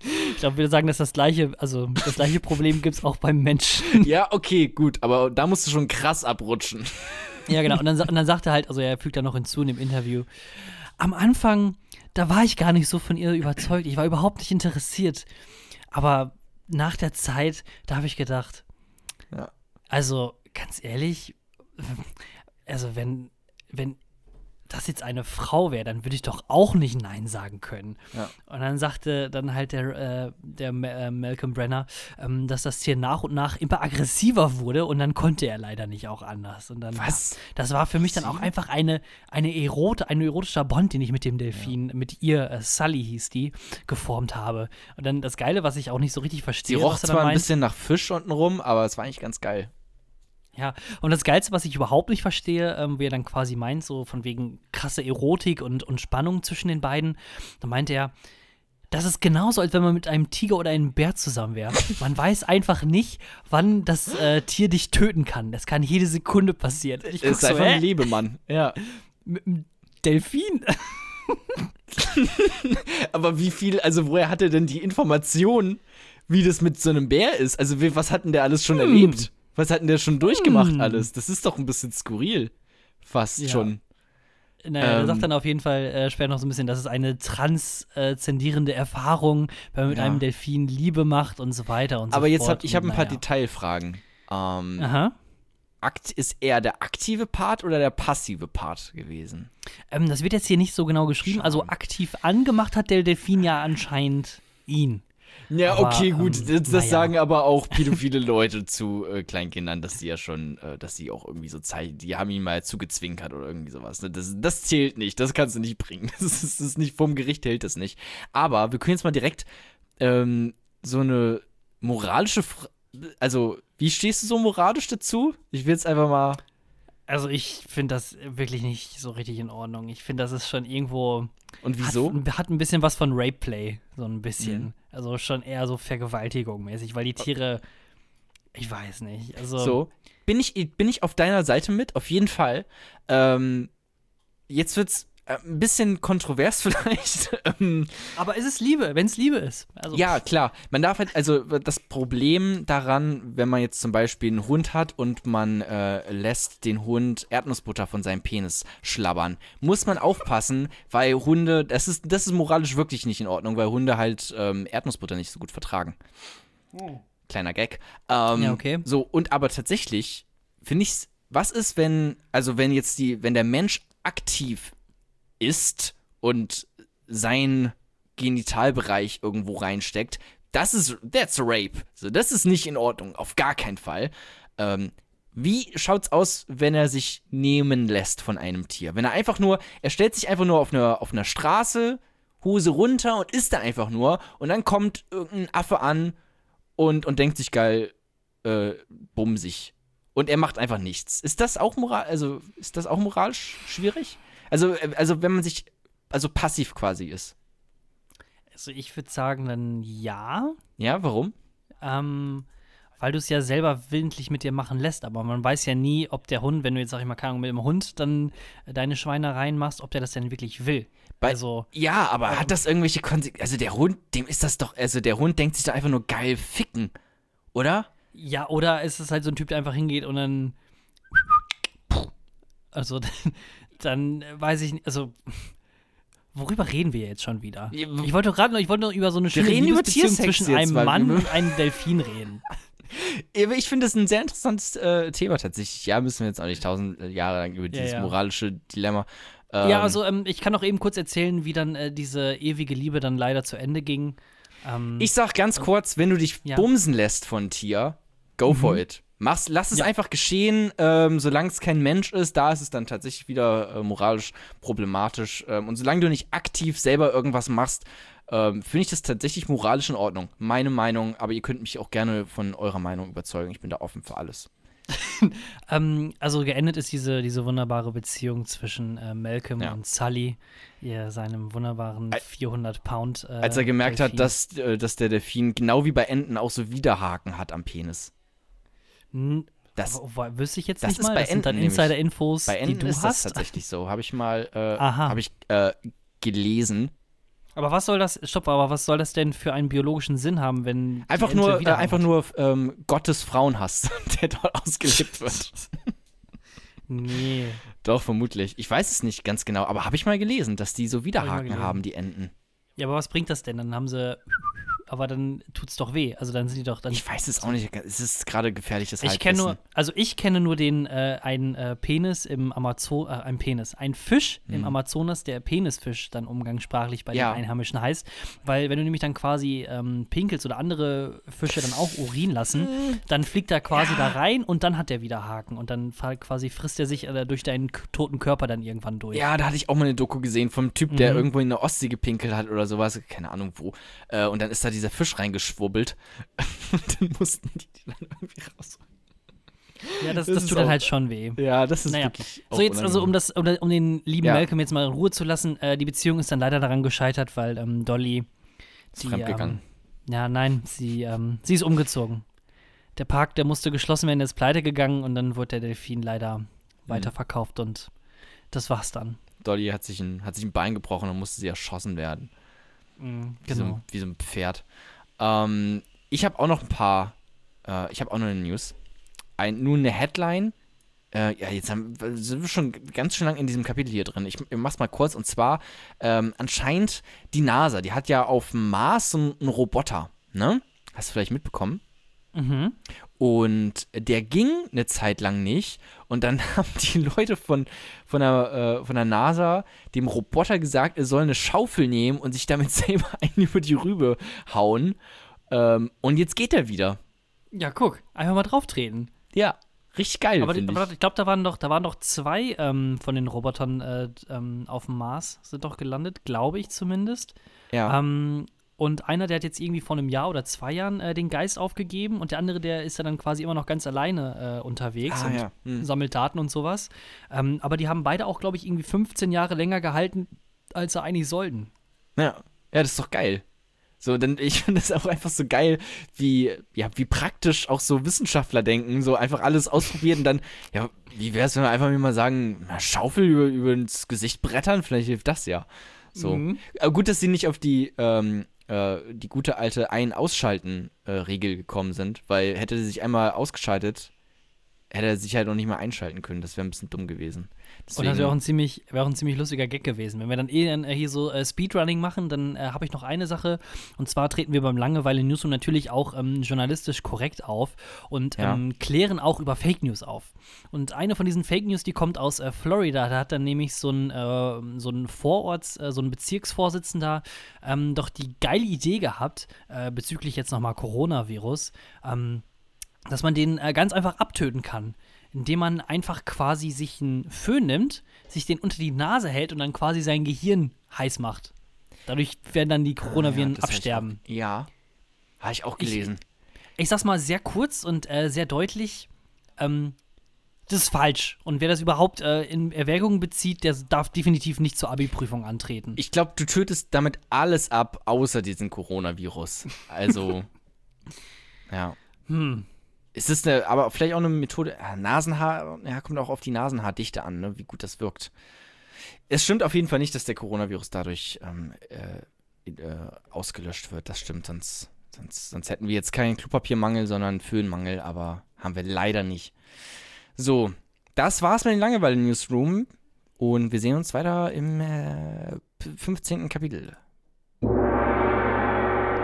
Ich glaube, wir sagen, dass das gleiche, also das gleiche Problem gibt es auch beim Menschen. ja, okay, gut, aber da musst du schon krass abrutschen. Ja, genau. Und dann, und dann sagt er halt, also er fügt da noch hinzu in dem Interview, am Anfang, da war ich gar nicht so von ihr überzeugt. Ich war überhaupt nicht interessiert. Aber nach der Zeit, da habe ich gedacht, Ja. also ganz ehrlich, also wenn, wenn das jetzt eine Frau wäre, dann würde ich doch auch nicht Nein sagen können. Ja. Und dann sagte dann halt der, äh, der Ma- äh, Malcolm Brenner, ähm, dass das Tier nach und nach immer aggressiver wurde und dann konnte er leider nicht auch anders. Und dann, Was? Das war für mich dann auch Sie? einfach eine, eine Erote, ein erotischer Bond, den ich mit dem Delfin, mit ihr, äh, Sully hieß die, geformt habe. Und dann das Geile, was ich auch nicht so richtig Sie verstehe, roch was er zwar dann ein meint, bisschen nach Fisch unten rum, aber es war eigentlich ganz geil. Ja, und das Geilste, was ich überhaupt nicht verstehe, ähm, wie er dann quasi meint, so von wegen krasse Erotik und, und Spannung zwischen den beiden, da meint er, Das ist genauso, als wenn man mit einem Tiger oder einem Bär zusammen wäre. Man weiß einfach nicht, wann das äh, Tier dich töten kann. Das kann jede Sekunde passieren. Ich ist so, einfach ein Lebemann. Ja. Mit einem Delfin? Aber wie viel, also woher hat er denn die Information, wie das mit so einem Bär ist? Also was hat denn der alles schon Hm. erlebt? Was hat denn der schon durchgemacht Hm. alles? Das ist doch ein bisschen skurril. Fast Ja. schon. Naja, er Ähm. sagt dann auf jeden Fall äh, später noch so ein bisschen, dass es eine transzendierende Erfahrung, wenn man mit Ja. einem Delfin Liebe macht und so weiter und so Aber jetzt fort. hab ich habe ein Und paar naja. Detailfragen. Ähm, Aha. akt, ist er der aktive Part oder der passive Part gewesen? Ähm, das wird jetzt hier nicht so genau geschrieben. Also Schade. aktiv angemacht hat der Delfin ja anscheinend ihn. Ja, Aber, okay, gut. ähm, das das naja. sagen aber auch pädophile Leute zu äh, Kleinkindern, dass sie ja schon, äh, dass sie auch irgendwie so zeigen, die haben ihn mal zugezwinkert oder irgendwie sowas. Ne? Das, das zählt nicht, das kannst du nicht bringen. Das ist, das ist nicht, vom Gericht hält das nicht. Aber wir können jetzt mal direkt ähm, so eine moralische, Fra also wie stehst du so moralisch dazu? Ich will jetzt einfach mal. Also ich finde das wirklich nicht so richtig in Ordnung. Ich finde, das ist schon irgendwo Und wieso? Hat, hat ein bisschen was von Rape Play, so ein bisschen. Mhm. Also schon eher so Vergewaltigung mäßig, weil die Tiere, ich weiß nicht. Also So. Bin ich, bin ich auf deiner Seite mit? Auf jeden Fall. Ähm, jetzt wird's ein bisschen kontrovers vielleicht. ähm, aber es ist Liebe, wenn es Liebe ist. Also ja, klar. Man darf halt, also das Problem daran, wenn man jetzt zum Beispiel einen Hund hat und man äh, lässt den Hund Erdnussbutter von seinem Penis schlabbern, muss man aufpassen, weil Hunde, das ist, das ist moralisch wirklich nicht in Ordnung, weil Hunde halt ähm, Erdnussbutter nicht so gut vertragen. Kleiner Gag. Ähm, Ja, okay. So, und aber tatsächlich finde ich, was ist, wenn, also wenn jetzt die, wenn der Mensch aktiv ist und sein Genitalbereich irgendwo reinsteckt, das ist, that's rape. So, das ist nicht in Ordnung, auf gar keinen Fall. Ähm, wie schaut's aus, wenn er sich nehmen lässt von einem Tier? Wenn er einfach nur, er stellt sich einfach nur auf einer auf einer Straße, Hose runter und isst da einfach nur und dann kommt irgendein Affe an und, und denkt sich geil, äh, bumsig. Und er macht einfach nichts. Ist das auch moral, also ist das auch moralisch schwierig? Also, äh, also wenn man sich, also passiv quasi ist. Also ich würde sagen dann ja, Ja, warum? ähm, weil du es ja selber willentlich mit dir machen lässt. Aber man weiß ja nie, ob der Hund, wenn du jetzt, sag ich mal, keine Ahnung, mit dem Hund dann äh, deine Schweinereien machst, ob der das denn wirklich will. Bei- also, Ja, aber hat das irgendwelche Konsequenzen? Also der Hund, dem ist das doch, also der Hund denkt sich doch einfach nur geil ficken, oder? ja, oder ist es halt so ein Typ, der einfach hingeht und dann. Also, dann weiß ich nicht, also. Worüber reden wir jetzt schon wieder? Ja, Ich wollte doch gerade noch, ich wollte noch über so eine schöne Liebesbeziehung zwischen einem Mann wir- und einem Delfin reden. Ich finde das ein sehr interessantes äh, Thema tatsächlich. Ja, müssen wir jetzt auch nicht tausend Jahre lang über dieses ja. moralische Dilemma. Ähm, ja, also ähm, ich kann auch eben kurz erzählen, wie dann äh, diese ewige Liebe dann leider zu Ende ging. Ähm, Ich sag ganz kurz, wenn du dich Ja. bumsen lässt von Tier, go for it. Mach's, lass es Ja. einfach geschehen, ähm, solange es kein Mensch ist, da ist es dann tatsächlich wieder äh, moralisch problematisch. Ähm, und solange du nicht aktiv selber irgendwas machst, ähm, finde ich das tatsächlich moralisch in Ordnung. Meine Meinung, aber ihr könnt mich auch gerne von eurer Meinung überzeugen. Ich bin da offen für alles. ähm, also geendet ist diese, diese wunderbare Beziehung zwischen äh, Malcolm Ja. und Sully, ihr, seinem wunderbaren Al- 400 Pound. Äh, Als er gemerkt Delfin. hat, dass, äh, dass der Delfin genau wie bei Enten auch so Widerhaken hat am Penis. Das, aber, wüsste ich jetzt das nicht ist mal. bei das sind dann Enten. Insider-Infos, bei die Enten du ist das hast. tatsächlich so. Habe ich mal äh, habe ich, äh, gelesen. Aber was soll das, stopp, aber was soll das denn für einen biologischen Sinn haben, wenn. Einfach nur, äh, einfach nur ähm, Gottes Frauenhass, der dort ausgelebt wird. Nee. Doch, vermutlich. Ich weiß es nicht ganz genau, aber habe ich mal gelesen, dass die so Widerhaken gelesen. haben, die Enten. Ja, aber was bringt das denn? Dann haben sie. Aber dann tut's doch weh. Also dann sind die doch. Dann Ich weiß es auch nicht. Es ist gerade gefährliches Ich kenne nur, also ich kenne nur den äh, einen äh, Penis im Amazon, äh, ein Penis, ein Fisch im Mhm. Amazonas, der Penisfisch dann umgangssprachlich bei Ja. den Einheimischen heißt, weil wenn du nämlich dann quasi ähm, pinkelst oder andere Fische dann auch Urin lassen, dann fliegt er quasi da rein und dann hat er wieder Haken und dann quasi frisst er sich äh, durch deinen toten Körper dann irgendwann durch. Ja, da hatte ich auch mal eine Doku gesehen vom Typ, der Mhm. irgendwo in der Ostsee gepinkelt hat oder sowas, keine Ahnung wo. Äh, und dann ist da dieser Fisch reingeschwurbelt. und dann mussten die die dann irgendwie raus. Ja, das, Das das tut dann halt schon weh. Ja, das ist Naja. wirklich. So, jetzt also, um, das, um, um den lieben Ja. Malcolm jetzt mal in Ruhe zu lassen, äh, die Beziehung ist dann leider daran gescheitert, weil ähm, Dolly Ist fremdgegangen. Ähm, ja, nein, sie, ähm, sie ist umgezogen. Der Park, der musste geschlossen werden, der ist pleite gegangen und dann wurde der Delfin leider weiterverkauft und das war's dann. Dolly hat sich ein, hat sich ein Bein gebrochen und musste sie erschossen werden. Mhm, Wie, so, genau. ein- wie so ein Pferd. Ähm, ich habe auch noch ein paar, äh, ich habe auch noch eine News. Ein, nur eine Headline. Äh, ja, jetzt haben, sind wir schon ganz schön lang in diesem Kapitel hier drin. Ich, ich mach's mal kurz. Und zwar, ähm, anscheinend die NASA, die hat ja auf dem Mars so einen, einen Roboter, ne? Hast du vielleicht mitbekommen? Mhm. Und der ging eine Zeit lang nicht. Und dann haben die Leute von, von, der, äh, von der NASA dem Roboter gesagt, er soll eine Schaufel nehmen und sich damit selber einen über die Rübe hauen. Ähm, und jetzt geht er wieder. Ja, guck, einfach mal drauf treten. Ja, richtig geil, Aber, finde ich. aber ich glaube, da waren doch, da waren doch zwei ähm, von den Robotern äh, ähm, auf dem Mars, sind doch gelandet, glaube ich zumindest. ja. Ähm, und einer, der hat jetzt irgendwie vor einem Jahr oder zwei Jahren äh, den Geist aufgegeben und der andere, der ist ja dann quasi immer noch ganz alleine äh, unterwegs ah, und ja. Hm. sammelt Daten und sowas. Ähm, aber die haben beide auch, glaube ich, irgendwie 15 Jahre länger gehalten, als sie eigentlich sollten. ja. ja, das ist doch geil. So, denn ich finde das auch einfach so geil, wie, ja, wie praktisch auch so Wissenschaftler denken, so einfach alles ausprobieren und dann, ja, wie wäre es, wenn wir einfach mal sagen, na, Schaufel über, über ins Gesicht brettern, vielleicht hilft das ja. So. Mhm. Aber gut, dass sie nicht auf die, ähm, äh, die gute alte Ein-Ausschalten-Regel gekommen sind, weil hätte sie sich einmal ausgeschaltet, hätte er sich halt noch nicht mal einschalten können. Das wäre ein bisschen dumm gewesen. Und das wäre auch, ein ziemlich- wäre auch ein ziemlich lustiger Gag gewesen. Wenn wir dann eh äh, hier so äh, Speedrunning machen, dann äh, habe ich noch eine Sache. Und zwar treten wir beim Langeweile Newsroom natürlich auch ähm, journalistisch korrekt auf und Ja. ähm, klären auch über Fake News auf. Und eine von diesen Fake News, die kommt aus äh, Florida. Da hat dann nämlich so ein, äh, so ein Vororts-, äh, so ein Bezirksvorsitzender ähm, doch die geile Idee gehabt, äh, bezüglich jetzt nochmal Coronavirus, ähm, dass man den ganz einfach abtöten kann, indem man einfach quasi sich einen Föhn nimmt, sich den unter die Nase hält und dann quasi sein Gehirn heiß macht. Dadurch werden dann die Coronaviren Ja, ich absterben. Auch, ja, habe ich auch Ich- gelesen. Ich sag's mal sehr kurz und äh, sehr deutlich. Ähm, das ist falsch. Und wer das überhaupt äh, in Erwägung bezieht, der darf definitiv nicht zur Abi-Prüfung antreten. Ich glaube, du tötest damit alles ab, außer diesen Coronavirus. Also, ja. hm. Es ist eine, aber vielleicht auch eine Methode, ja, Nasenhaar, ja, kommt auch auf die Nasenhaardichte an, ne, wie gut das wirkt. Es stimmt auf jeden Fall nicht, dass der Coronavirus dadurch ähm, äh, äh, ausgelöscht wird. Das stimmt, sonst, sonst, sonst hätten wir jetzt keinen Klopapiermangel, sondern Föhnmangel, aber haben wir leider nicht. So, das war's mit dem Langeweile-Newsroom und wir sehen uns weiter im äh, 15. Kapitel.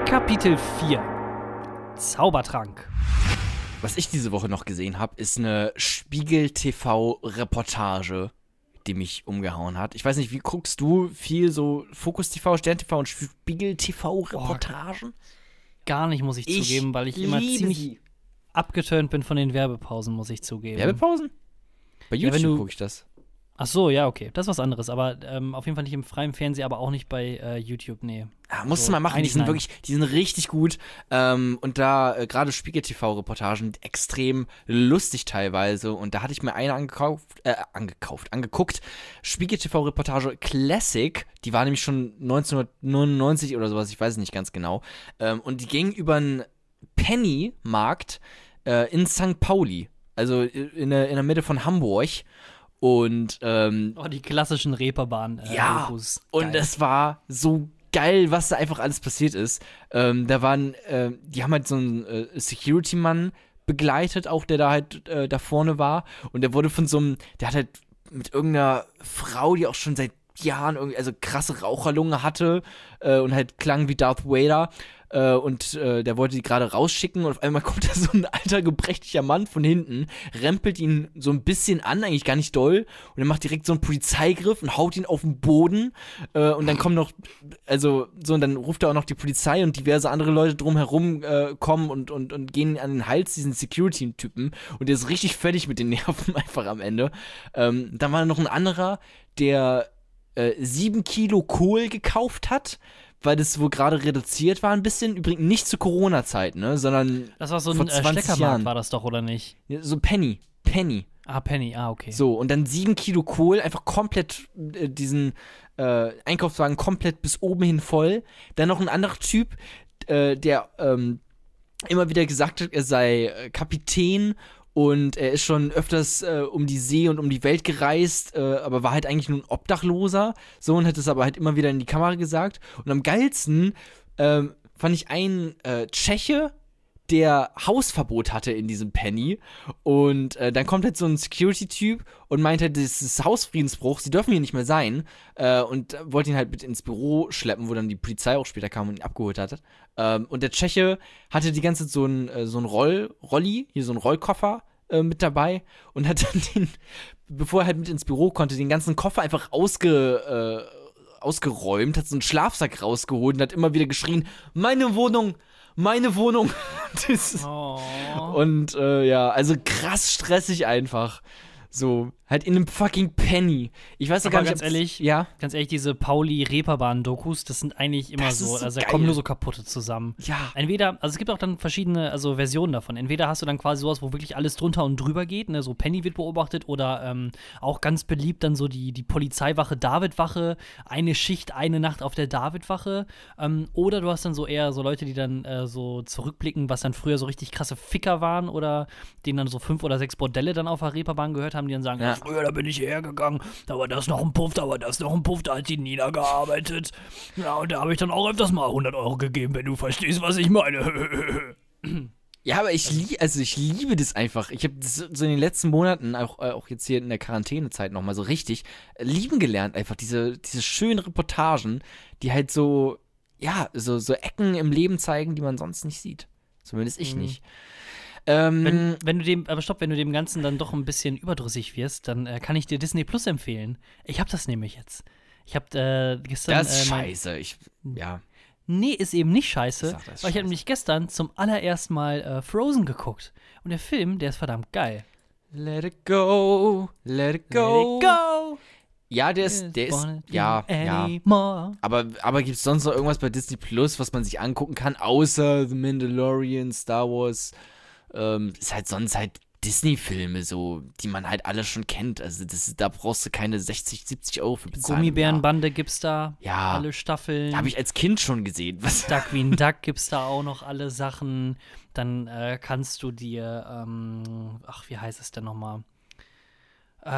Kapitel 4 Zaubertrank. Was ich diese Woche noch gesehen habe, ist eine Spiegel-TV-Reportage, die mich umgehauen hat. Ich weiß nicht, wie guckst du viel so Fokus TV, Stern TV und Spiegel TV-Reportagen? Gar nicht, muss ich, zugeben, weil ich immer ziemlich sie. abgeturnt bin von den Werbepausen, muss ich zugeben. Werbepausen? Bei Ja, YouTube du- gucke ich das. Ach so, ja, okay. Das ist was anderes. Aber ähm, auf jeden Fall nicht im freien Fernsehen, aber auch nicht bei äh, YouTube, nee. Ja, musst So, du mal machen, die sind nein. wirklich, die sind richtig gut. Ähm, und da äh, gerade Spiegel-TV-Reportagen extrem lustig teilweise. Und da hatte ich mir eine angekauft, äh, angekauft, angeguckt. Spiegel-TV-Reportage Classic, die war nämlich schon 1999 oder sowas, ich weiß es nicht ganz genau. Ähm, und die ging über einen Penny-Markt äh, in St. Pauli. Also in der, in der Mitte von Hamburg. Und ähm, Oh, die klassischen Reeperbahn. Äh, Ja, und es war so geil, was da einfach alles passiert ist. Ähm, da waren, äh, die haben halt so einen äh, Security-Mann begleitet, auch der da halt äh, da vorne war. Und der wurde von so einem, der hat halt mit irgendeiner Frau, die auch schon seit Jahren irgendwie, also krasse Raucherlunge hatte äh, und halt klang wie Darth Vader. Äh, und äh, der wollte die gerade rausschicken und auf einmal kommt da so ein alter, gebrechlicher Mann von hinten, rempelt ihn so ein bisschen an, eigentlich gar nicht doll, und er macht direkt so einen Polizeigriff und haut ihn auf den Boden. Äh, und dann kommen noch, also so, und dann ruft er auch noch die Polizei und diverse andere Leute drumherum äh, kommen und, und, und gehen an den Hals diesen Security-Typen. Und der ist richtig fertig mit den Nerven einfach am Ende. Ähm, dann war noch ein anderer, der äh, sieben Kilo Kohl gekauft hat, weil das wohl gerade reduziert war ein bisschen. Übrigens nicht zur Corona-Zeit, ne, sondern das war so vor ein äh, 20 Steckermarkt, Jahren. war das doch, oder nicht? ja, so Penny, Penny. Ah, Penny, ah, okay. So, und dann sieben Kilo Kohl, einfach komplett äh, diesen äh, Einkaufswagen komplett bis oben hin voll. Dann noch ein anderer Typ, äh, der ähm, immer wieder gesagt hat, er sei äh, Kapitän und er ist schon öfters äh, um die See und um die Welt gereist, äh, aber war halt eigentlich nur ein Obdachloser. So und hat es aber halt immer wieder in die Kamera gesagt. Und am geilsten ähm, fand ich einen äh, Tscheche, der Hausverbot hatte in diesem Penny. Und äh, dann kommt halt so ein Security-Typ und meint halt, das ist Hausfriedensbruch, sie dürfen hier nicht mehr sein. Äh, und wollte ihn halt mit ins Büro schleppen, wo dann die Polizei auch später kam und ihn abgeholt hat. Ähm, und der Tscheche hatte die ganze Zeit so ein, äh, so ein Roll, Rolli, hier so ein Rollkoffer äh, mit dabei und hat dann den, bevor er halt mit ins Büro konnte, den ganzen Koffer einfach ausge, äh, ausgeräumt, hat so einen Schlafsack rausgeholt und hat immer wieder geschrien, meine Wohnung, meine Wohnung. Das, Oh. und äh, ja, also krass stressig einfach. So, halt in einem fucking Penny. Ich weiß Aber gar nicht, ganz ehrlich, Ja, Ganz ehrlich, diese Pauli-Reeperbahn-Dokus, das sind eigentlich immer Das so, so also da kommen nur so kaputte zusammen. ja. Entweder, also es gibt auch dann verschiedene also Versionen davon. Entweder hast du dann quasi sowas, wo wirklich alles drunter und drüber geht, ne, so Penny wird beobachtet oder ähm, auch ganz beliebt dann so die, die Polizeiwache, Davidwache, eine Schicht, eine Nacht auf der Davidwache. Ähm, oder du hast dann so eher so Leute, die dann äh, so zurückblicken, was dann früher so richtig krasse Ficker waren oder denen dann so fünf oder sechs Bordelle dann auf der Reeperbahn gehört haben, die dann sagen, Ja. Früher, da bin ich hierher gegangen, da war das noch ein Puff, da war das noch ein Puff, da hat die Nina gearbeitet. Ja, und da habe ich dann auch öfters mal 100 Euro gegeben, wenn du verstehst, was ich meine. Ja, aber ich liebe, also ich liebe das einfach. Ich habe so so in den letzten Monaten, auch, äh, auch jetzt hier in der Quarantänezeit nochmal so richtig äh, lieben gelernt. Einfach diese, diese schönen Reportagen, die halt so, ja, so, so Ecken im Leben zeigen, die man sonst nicht sieht. Zumindest ich Mhm. nicht. Ähm, Wenn, wenn du dem, aber stopp, wenn du dem Ganzen dann doch ein bisschen überdrüssig wirst, dann äh, kann ich dir Disney Plus empfehlen. Ich habe das nämlich jetzt. Ich habe äh, gestern. das ist äh, scheiße. Ich, ja. Nee, ist eben nicht scheiße, Ich sag, weil ich habe nämlich gestern zum allerersten Mal äh, Frozen geguckt. Und der Film, der ist verdammt geil. Let it go, let it go. Let it go! Ja, der ist, der ist, ja, ja. anymore. Aber, aber gibt es sonst noch irgendwas bei Disney Plus, was man sich angucken kann, außer The Mandalorian, Star Wars? Ähm, ist halt sonst halt Disney-Filme, so, die man halt alle schon kennt. Also das, ist- da brauchst du keine 60, 70 Euro für bezahlen. Gummibärenbande gibt's da. Ja. Alle Staffeln. Habe ich als Kind schon gesehen. Was? Darkwing Duck gibt's da auch noch alle Sachen. Dann äh, kannst du dir, ähm, ach, wie heißt es denn nochmal? Äh,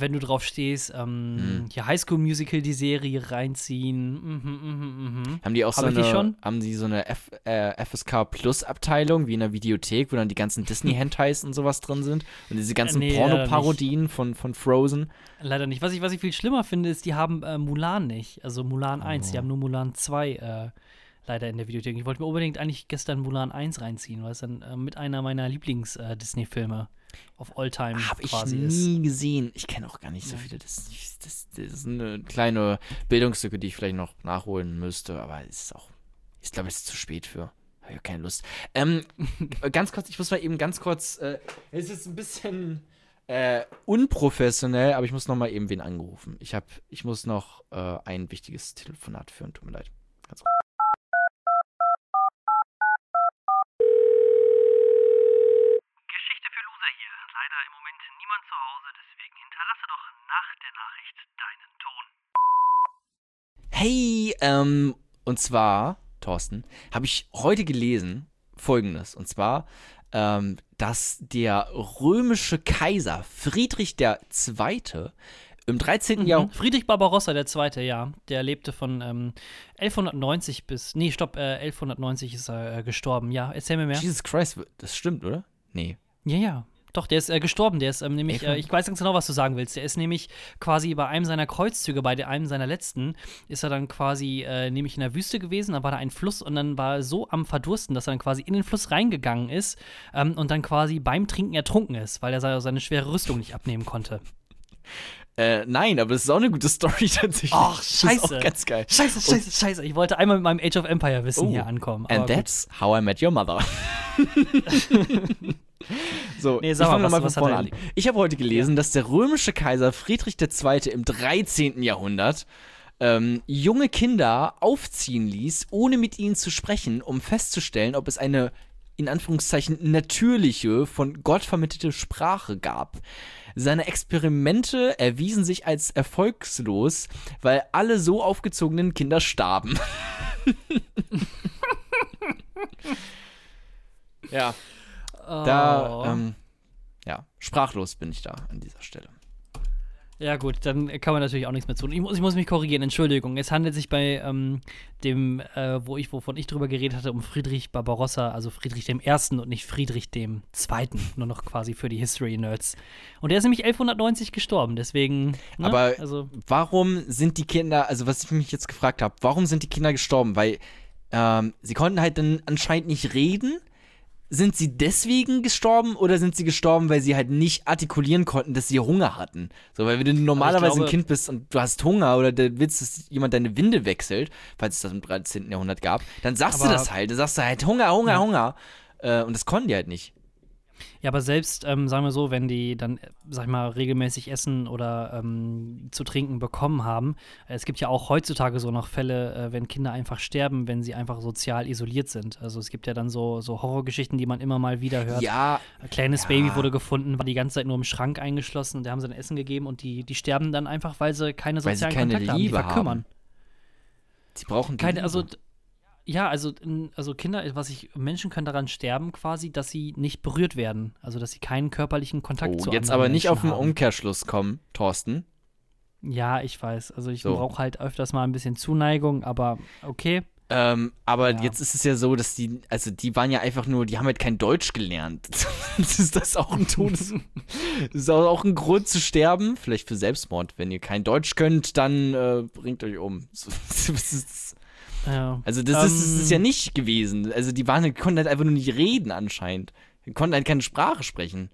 wenn du drauf stehst, ähm, Hm. hier High School Musical die Serie reinziehen. Mhm, mhm, mhm. Haben die auch so Hab die eine, schon? haben die so eine F, äh, FSK Plus Abteilung wie in der Videothek, wo dann die ganzen Disney Hentais und sowas drin sind und diese ganzen Nee, Pornoparodien von, von Frozen. Leider nicht. Was ich, was ich viel schlimmer finde, ist, die haben äh, Mulan nicht. Also Mulan 1. Oh. Die haben nur Mulan 2 äh, leider in der Videothek. Ich wollte mir unbedingt eigentlich gestern Mulan 1 reinziehen, weil es dann äh, mit einer meiner Lieblings-Disney-Filme auf Alltime Habe ich quasi nie ist. gesehen. Ich kenne auch gar nicht so viele. Das, das, das ist eine kleine Bildungslücke, die ich vielleicht noch nachholen müsste, aber es ist auch, ich glaube, es ist zu spät für. Habe ja keine Lust. Ähm, ganz kurz, ich muss mal eben ganz kurz, äh, es ist ein bisschen äh, unprofessionell, aber ich muss noch mal eben wen angerufen. Ich habe, ich muss noch äh, ein wichtiges Telefonat führen, tut mir leid. Ganz kurz. Geschichte für Loser hier. Leider im Moment niemand zu Hause, deswegen hinterlasse doch nach der Nachricht deinen Ton. Hey, ähm, und zwar, Thorsten, habe ich heute gelesen folgendes. Und zwar, ähm, dass der römische Kaiser Friedrich II. im 13. Mhm. Jahrhundert. Friedrich Barbarossa, der Zweite, ja. Der lebte von ähm, 1190 bis. Nee, stopp, äh, 1190 ist er äh, gestorben. Ja, erzähl mir mehr. Jesus Christ, das stimmt, oder? Nee. Ja, ja. Doch, der ist äh, gestorben. Der ist ähm, nämlich, äh, ich weiß ganz genau, was du sagen willst. Der ist nämlich quasi bei einem seiner Kreuzzüge, bei der- einem seiner letzten, ist er dann quasi äh, nämlich in der Wüste gewesen. Da war da ein Fluss und dann war er so am Verdursten, dass er dann quasi in den Fluss reingegangen ist ähm, und dann quasi beim Trinken ertrunken ist, weil er se- seine schwere Rüstung nicht abnehmen konnte. Äh, nein, aber das ist auch eine gute Story tatsächlich. Ach, Das ist scheiße. auch ganz geil. Scheiße, scheiße, scheiße. Ich wollte einmal mit meinem Age of Empire Wissen Oh, hier ankommen. And gut. that's how I met your mother. so, Nee, ich mal, fange nochmal von vorne an. Ich habe heute gelesen, dass der römische Kaiser Friedrich II. im 13. Jahrhundert ähm, junge Kinder aufziehen ließ, ohne mit ihnen zu sprechen, um festzustellen, ob es eine in Anführungszeichen natürliche, von Gott vermittelte Sprache gab. Seine Experimente erwiesen sich als erfolgslos, weil alle so aufgezogenen Kinder starben. ja. Da, Oh. ähm, ja, sprachlos bin ich da an dieser Stelle. Ja, gut, dann kann man natürlich auch nichts mehr tun. Ich muss, ich muss mich korrigieren, Entschuldigung. Es handelt sich bei ähm, dem, äh, wo ich, wovon ich drüber geredet hatte, um Friedrich Barbarossa, also Friedrich dem Ersten und nicht Friedrich dem Zweiten, nur noch quasi für die History-Nerds. Und der ist nämlich 1190 gestorben, deswegen. Ne? Aber also, warum sind die Kinder, also was ich mich jetzt gefragt habe, warum sind die Kinder gestorben? Weil ähm, sie konnten halt dann anscheinend nicht reden. Sind sie deswegen gestorben oder sind sie gestorben, weil sie halt nicht artikulieren konnten, dass sie Hunger hatten? So, weil wenn du normalerweise glaube- ein Kind bist und du hast Hunger oder du willst, dass jemand deine Winde wechselt, falls es das im 13. Jahrhundert gab, dann sagst du das halt. Du sagst halt Hunger, Hunger, Ja. Hunger. Äh, und das konnten die halt nicht. Ja, aber selbst, ähm, sagen wir so, wenn die dann, äh, sag ich mal, regelmäßig Essen oder ähm, zu trinken bekommen haben, äh, es gibt ja auch heutzutage so noch Fälle, äh, wenn Kinder einfach sterben, wenn sie einfach sozial isoliert sind. Also es gibt ja dann so, so Horrorgeschichten, die man immer mal wieder hört. Ja, Ein kleines Ja. Baby wurde gefunden, war die ganze Zeit nur im Schrank eingeschlossen und da haben sie ein Essen gegeben und die, die sterben dann einfach, weil sie keine Weil sie sozialen keine Kontakte haben. Die Liebe verkümmern. haben. sie brauchen Keine, Liebe. also, ja, also, also Kinder, was ich, Menschen können daran sterben quasi, dass sie nicht berührt werden. Also, dass sie keinen körperlichen Kontakt zu Oh, jetzt anderen aber nicht Menschen auf den haben. Umkehrschluss kommen, Thorsten. Ja, ich weiß. Also, ich So. brauche halt öfters mal ein bisschen Zuneigung, aber okay. Ähm, aber Ja. jetzt ist es ja so, dass die, also die waren ja einfach nur, die haben halt kein Deutsch gelernt. das ist das auch ein Todes. das ist auch ein Grund zu sterben. Vielleicht für Selbstmord. Wenn ihr kein Deutsch könnt, dann äh, bringt euch um. Das ist- Ja. also das ist, das ist ja Ähm, nicht gewesen. Also die waren, konnten halt einfach nur nicht reden anscheinend. Die konnten halt keine Sprache sprechen.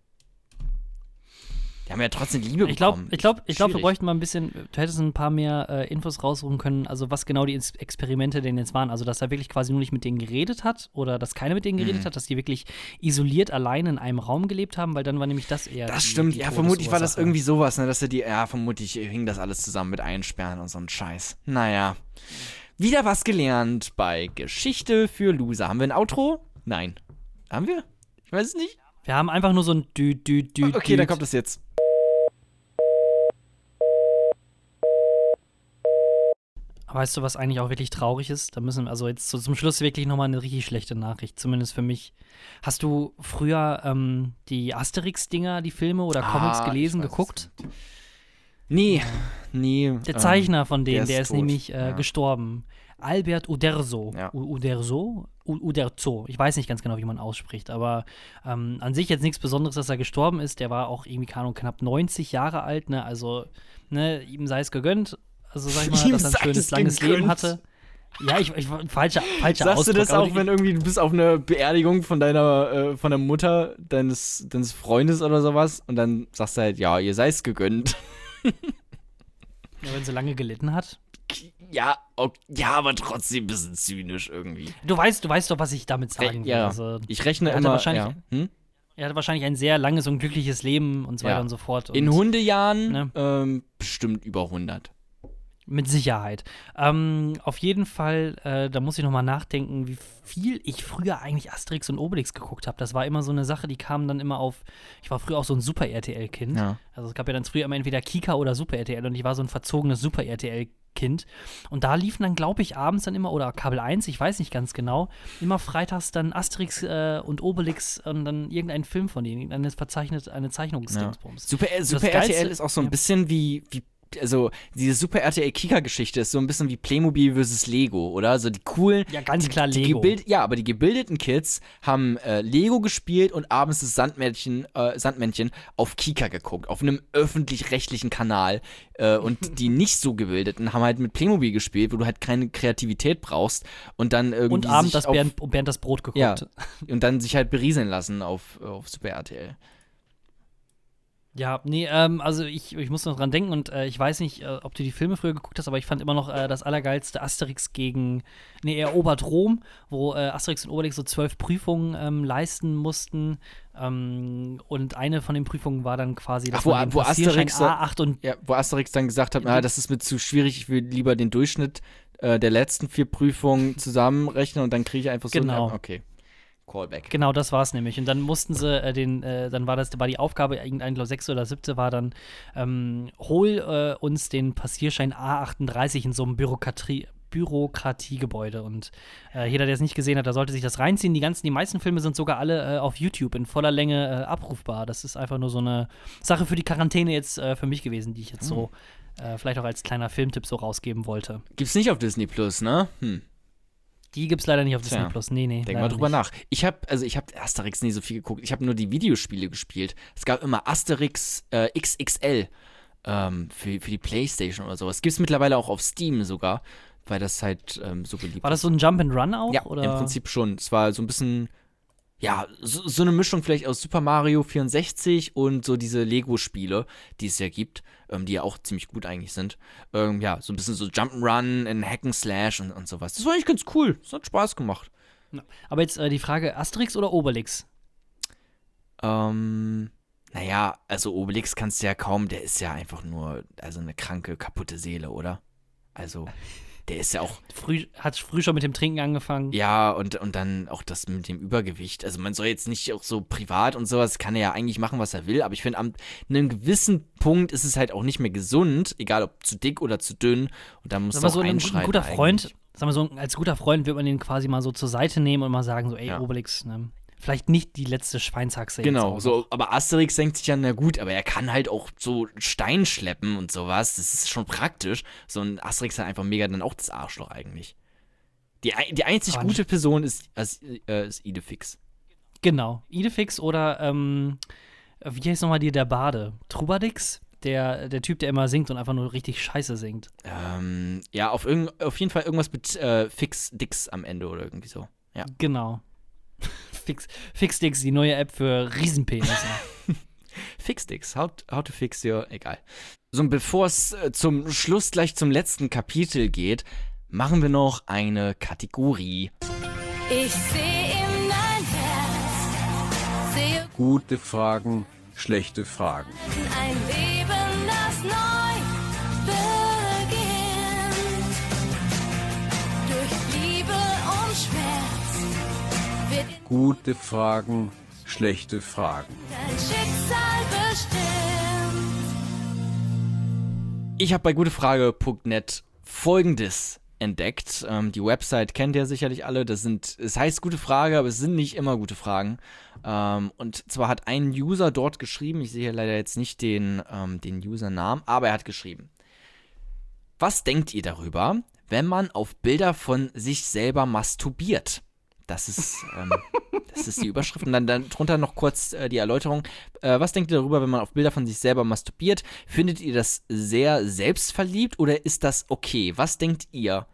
Die haben ja trotzdem Liebe Ich glaube, bekommen. ich glaube, ich glaube, wir bräuchten mal ein bisschen, du hättest ein paar mehr äh, Infos raussuchen können, also was genau die Ins- Experimente denn jetzt waren. Also, dass er wirklich quasi nur nicht mit denen geredet hat oder dass keiner mit denen geredet Mhm. hat, dass die wirklich isoliert allein in einem Raum gelebt haben, weil dann war nämlich das eher. Das die, stimmt, die ja, vermutlich war das irgendwie sowas, ne, dass er die, ja, vermutlich hing das alles zusammen mit Einsperren und so ein Scheiß. Naja. Wieder was gelernt bei Geschichte für Loser. Haben wir ein Outro? Nein. Haben wir? Ich weiß es nicht. Wir haben einfach nur so ein Dü, Dü, Dü, Okay, dann kommt es jetzt. Weißt du, was eigentlich auch wirklich traurig ist? Da müssen also jetzt so zum Schluss wirklich nochmal eine richtig schlechte Nachricht, zumindest für mich. Hast du früher ähm, die Asterix-Dinger, die Filme oder Comics Ah, gelesen, geguckt? Nee, nee. Der ähm, Zeichner von denen, der der ist tot, nämlich äh, ja. gestorben. Albert Uderzo. Ja. Uderzo? Uderzo. Ich weiß nicht ganz genau, wie man ausspricht, aber ähm, an sich jetzt nichts Besonderes, dass er gestorben ist. Der war auch irgendwie, keine Ahnung, knapp 90 Jahre alt, ne? Also, ne, ihm sei es gegönnt. Also, sag ich mal, Ihm dass er ein schönes, es langes gegönnt. Leben hatte. Ja, ich, ich falscher, falscher Sagst du Ausdruck. das aber auch, wenn irgendwie du bist auf einer Beerdigung von deiner, äh, von der Mutter deines, deines Freundes oder sowas und dann sagst du halt, ja, ihr seid es gegönnt. ja, wenn sie lange gelitten hat? Ja, ok, ja, aber trotzdem ein bisschen zynisch irgendwie. Du weißt, du weißt doch, was ich damit sagen will. ja, Also, ich rechne Er hatte immer. wahrscheinlich- ja. hm? er hatte wahrscheinlich ein sehr langes und glückliches Leben und so weiter Ja. und so fort. Und In Hundejahren Ne? ähm, bestimmt über 100. Mit Sicherheit. Ähm, auf jeden Fall, äh, da muss ich nochmal nachdenken, wie viel ich früher eigentlich Asterix und Obelix geguckt habe. Das war immer so eine Sache, die kam dann immer auf. Ich war früher auch so ein Super-RTL-Kind. Ja. Also es gab ja dann früher immer entweder Kika oder Super-RTL und ich war so ein verzogenes Super-RTL-Kind. Und da liefen dann, glaube ich, abends dann immer, oder Kabel 1, ich weiß nicht ganz genau, immer freitags dann Asterix äh, und Obelix und dann irgendein Film von denen, irgendeine verzeichnet, eine Zeichnungsdingsbums. Super, äh, Super RTL ist auch so ein ja. bisschen wie, wie also diese Super RTL Kika-Geschichte ist so ein bisschen wie Playmobil versus Lego, oder? Also die coolen. Ja, ganz klar die Lego. Gebild, ja, aber die gebildeten Kids haben äh, Lego gespielt und abends das Sandmännchen, äh, Sandmännchen auf Kika geguckt, auf einem öffentlich-rechtlichen Kanal. Äh, und die nicht so gebildeten haben halt mit Playmobil gespielt, wo du halt keine Kreativität brauchst und dann irgendwie Und abends das Bernd, Bernd das Brot geguckt. Ja. und dann sich halt berieseln lassen auf, auf Super RTL. Ja, nee, ähm, also ich, ich muss noch dran denken und äh, ich weiß nicht, äh, ob du die Filme früher geguckt hast, aber ich fand immer noch äh, das allergeilste Asterix gegen, nee, erobert Rom, wo äh, Asterix und Obelix so zwölf Prüfungen ähm, leisten mussten ähm, und eine von den Prüfungen war dann quasi, Ach, wo- wo Asterix da- A8 und Ja, wo Asterix dann gesagt hat, ah, das ist mir zu schwierig, ich will lieber den Durchschnitt äh, der letzten vier Prüfungen zusammenrechnen und dann kriege ich einfach so. Genau. Ja, okay. Callback. Genau, das war es nämlich. Und dann mussten sie äh, den, äh, dann war das, war die Aufgabe, irgendein, glaube sechste oder siebte war dann, ähm, hol äh, uns den Passierschein A38 in so einem Bürokratie, Bürokratiegebäude. Und äh, jeder, der es nicht gesehen hat, der sollte sich das reinziehen. Die ganzen, die meisten Filme sind sogar alle äh, auf YouTube in voller Länge äh, abrufbar. Das ist einfach nur so eine Sache für die Quarantäne jetzt äh, für mich gewesen, die ich jetzt so äh, vielleicht auch als kleiner Filmtipp so rausgeben wollte. Gibt's nicht auf Disney Plus, ne? Hm. Die gibt's leider nicht auf. Disney Plus. Nee, nee. Denk mal drüber nicht. nach. Ich habe also ich habe Asterix nie so viel geguckt. Ich habe nur die Videospiele gespielt. Es gab immer Asterix äh, XXL ähm, für, für die Playstation oder sowas. Gibt's mittlerweile auch auf Steam sogar, weil das halt ähm, so beliebt War das ist. so ein Jump and Run auch? Ja, oder? im Prinzip schon. Es war so ein bisschen, ja, so, so eine Mischung vielleicht aus Super Mario 64 und so diese Lego-Spiele, die es ja gibt, ähm, die ja auch ziemlich gut eigentlich sind. Ähm, ja, so ein bisschen so Jump'n'Run, in Hack'n'Slash und, und sowas. Das war eigentlich ganz cool. Das hat Spaß gemacht. Aber jetzt äh, die Frage: Asterix oder Obelix? Ähm, naja, also Obelix kannst du ja kaum, der ist ja einfach nur, also eine kranke, kaputte Seele, oder? Also, der ist ja auch Früh, hat früh schon mit dem Trinken angefangen. Ja, und, und dann auch das mit dem Übergewicht. Also man soll jetzt nicht auch so privat und sowas, kann er ja eigentlich machen, was er will, aber ich finde, an einem gewissen Punkt ist es halt auch nicht mehr gesund, egal ob zu dick oder zu dünn. Und dann muss man so, ein, ein einschreiten guter Freund, eigentlich. sag mal so, als guter Freund wird man den quasi mal so zur Seite nehmen und mal sagen, so, ey, Ja. Obelix, ne? Vielleicht nicht die letzte Schweinshaxe. Genau, so, aber Asterix denkt sich ja, na gut, aber er kann halt auch so Stein schleppen und sowas. Das ist schon praktisch. So ein Asterix hat einfach mega dann auch das Arschloch eigentlich. Die, die einzig Aber gute Person ist, äh, ist Idefix. Genau. Idefix oder, ähm, wie heißt nochmal dir der Bade? Trubadix? Der, der Typ, der immer singt und einfach nur richtig scheiße singt. Ähm, ja, auf, auf jeden Fall irgendwas mit äh, Fix Dix am Ende oder irgendwie so. Ja. Genau. Fix, Fixdix, die neue App für Riesenpenisse. Fixdix, how, how to fix your, egal. So, und bevor es äh, zum Schluss gleich zum letzten Kapitel geht, machen wir noch eine Kategorie. Ich sehe in dein Herz, sehe Gute Fragen, schlechte Fragen. ein Leben, das neu Gute Fragen, schlechte Fragen. dein Schicksal bestimmt. Ich habe bei gutefrage.net folgendes entdeckt. Ähm, die Website kennt ihr sicherlich alle. Das sind, es heißt gute Frage, aber es sind nicht immer gute Fragen. Ähm, und zwar hat ein User dort geschrieben, ich sehe hier leider jetzt nicht den, ähm, den Usernamen, aber er hat geschrieben. Was denkt ihr darüber, wenn man auf Bilder von sich selber masturbiert? Das ist, ähm, das ist die Überschrift. Und dann, dann drunter noch kurz äh, die Erläuterung. Äh, was denkt ihr darüber, wenn man auf Bilder von sich selber masturbiert? Findet ihr das sehr selbstverliebt oder ist das okay? Was denkt ihr?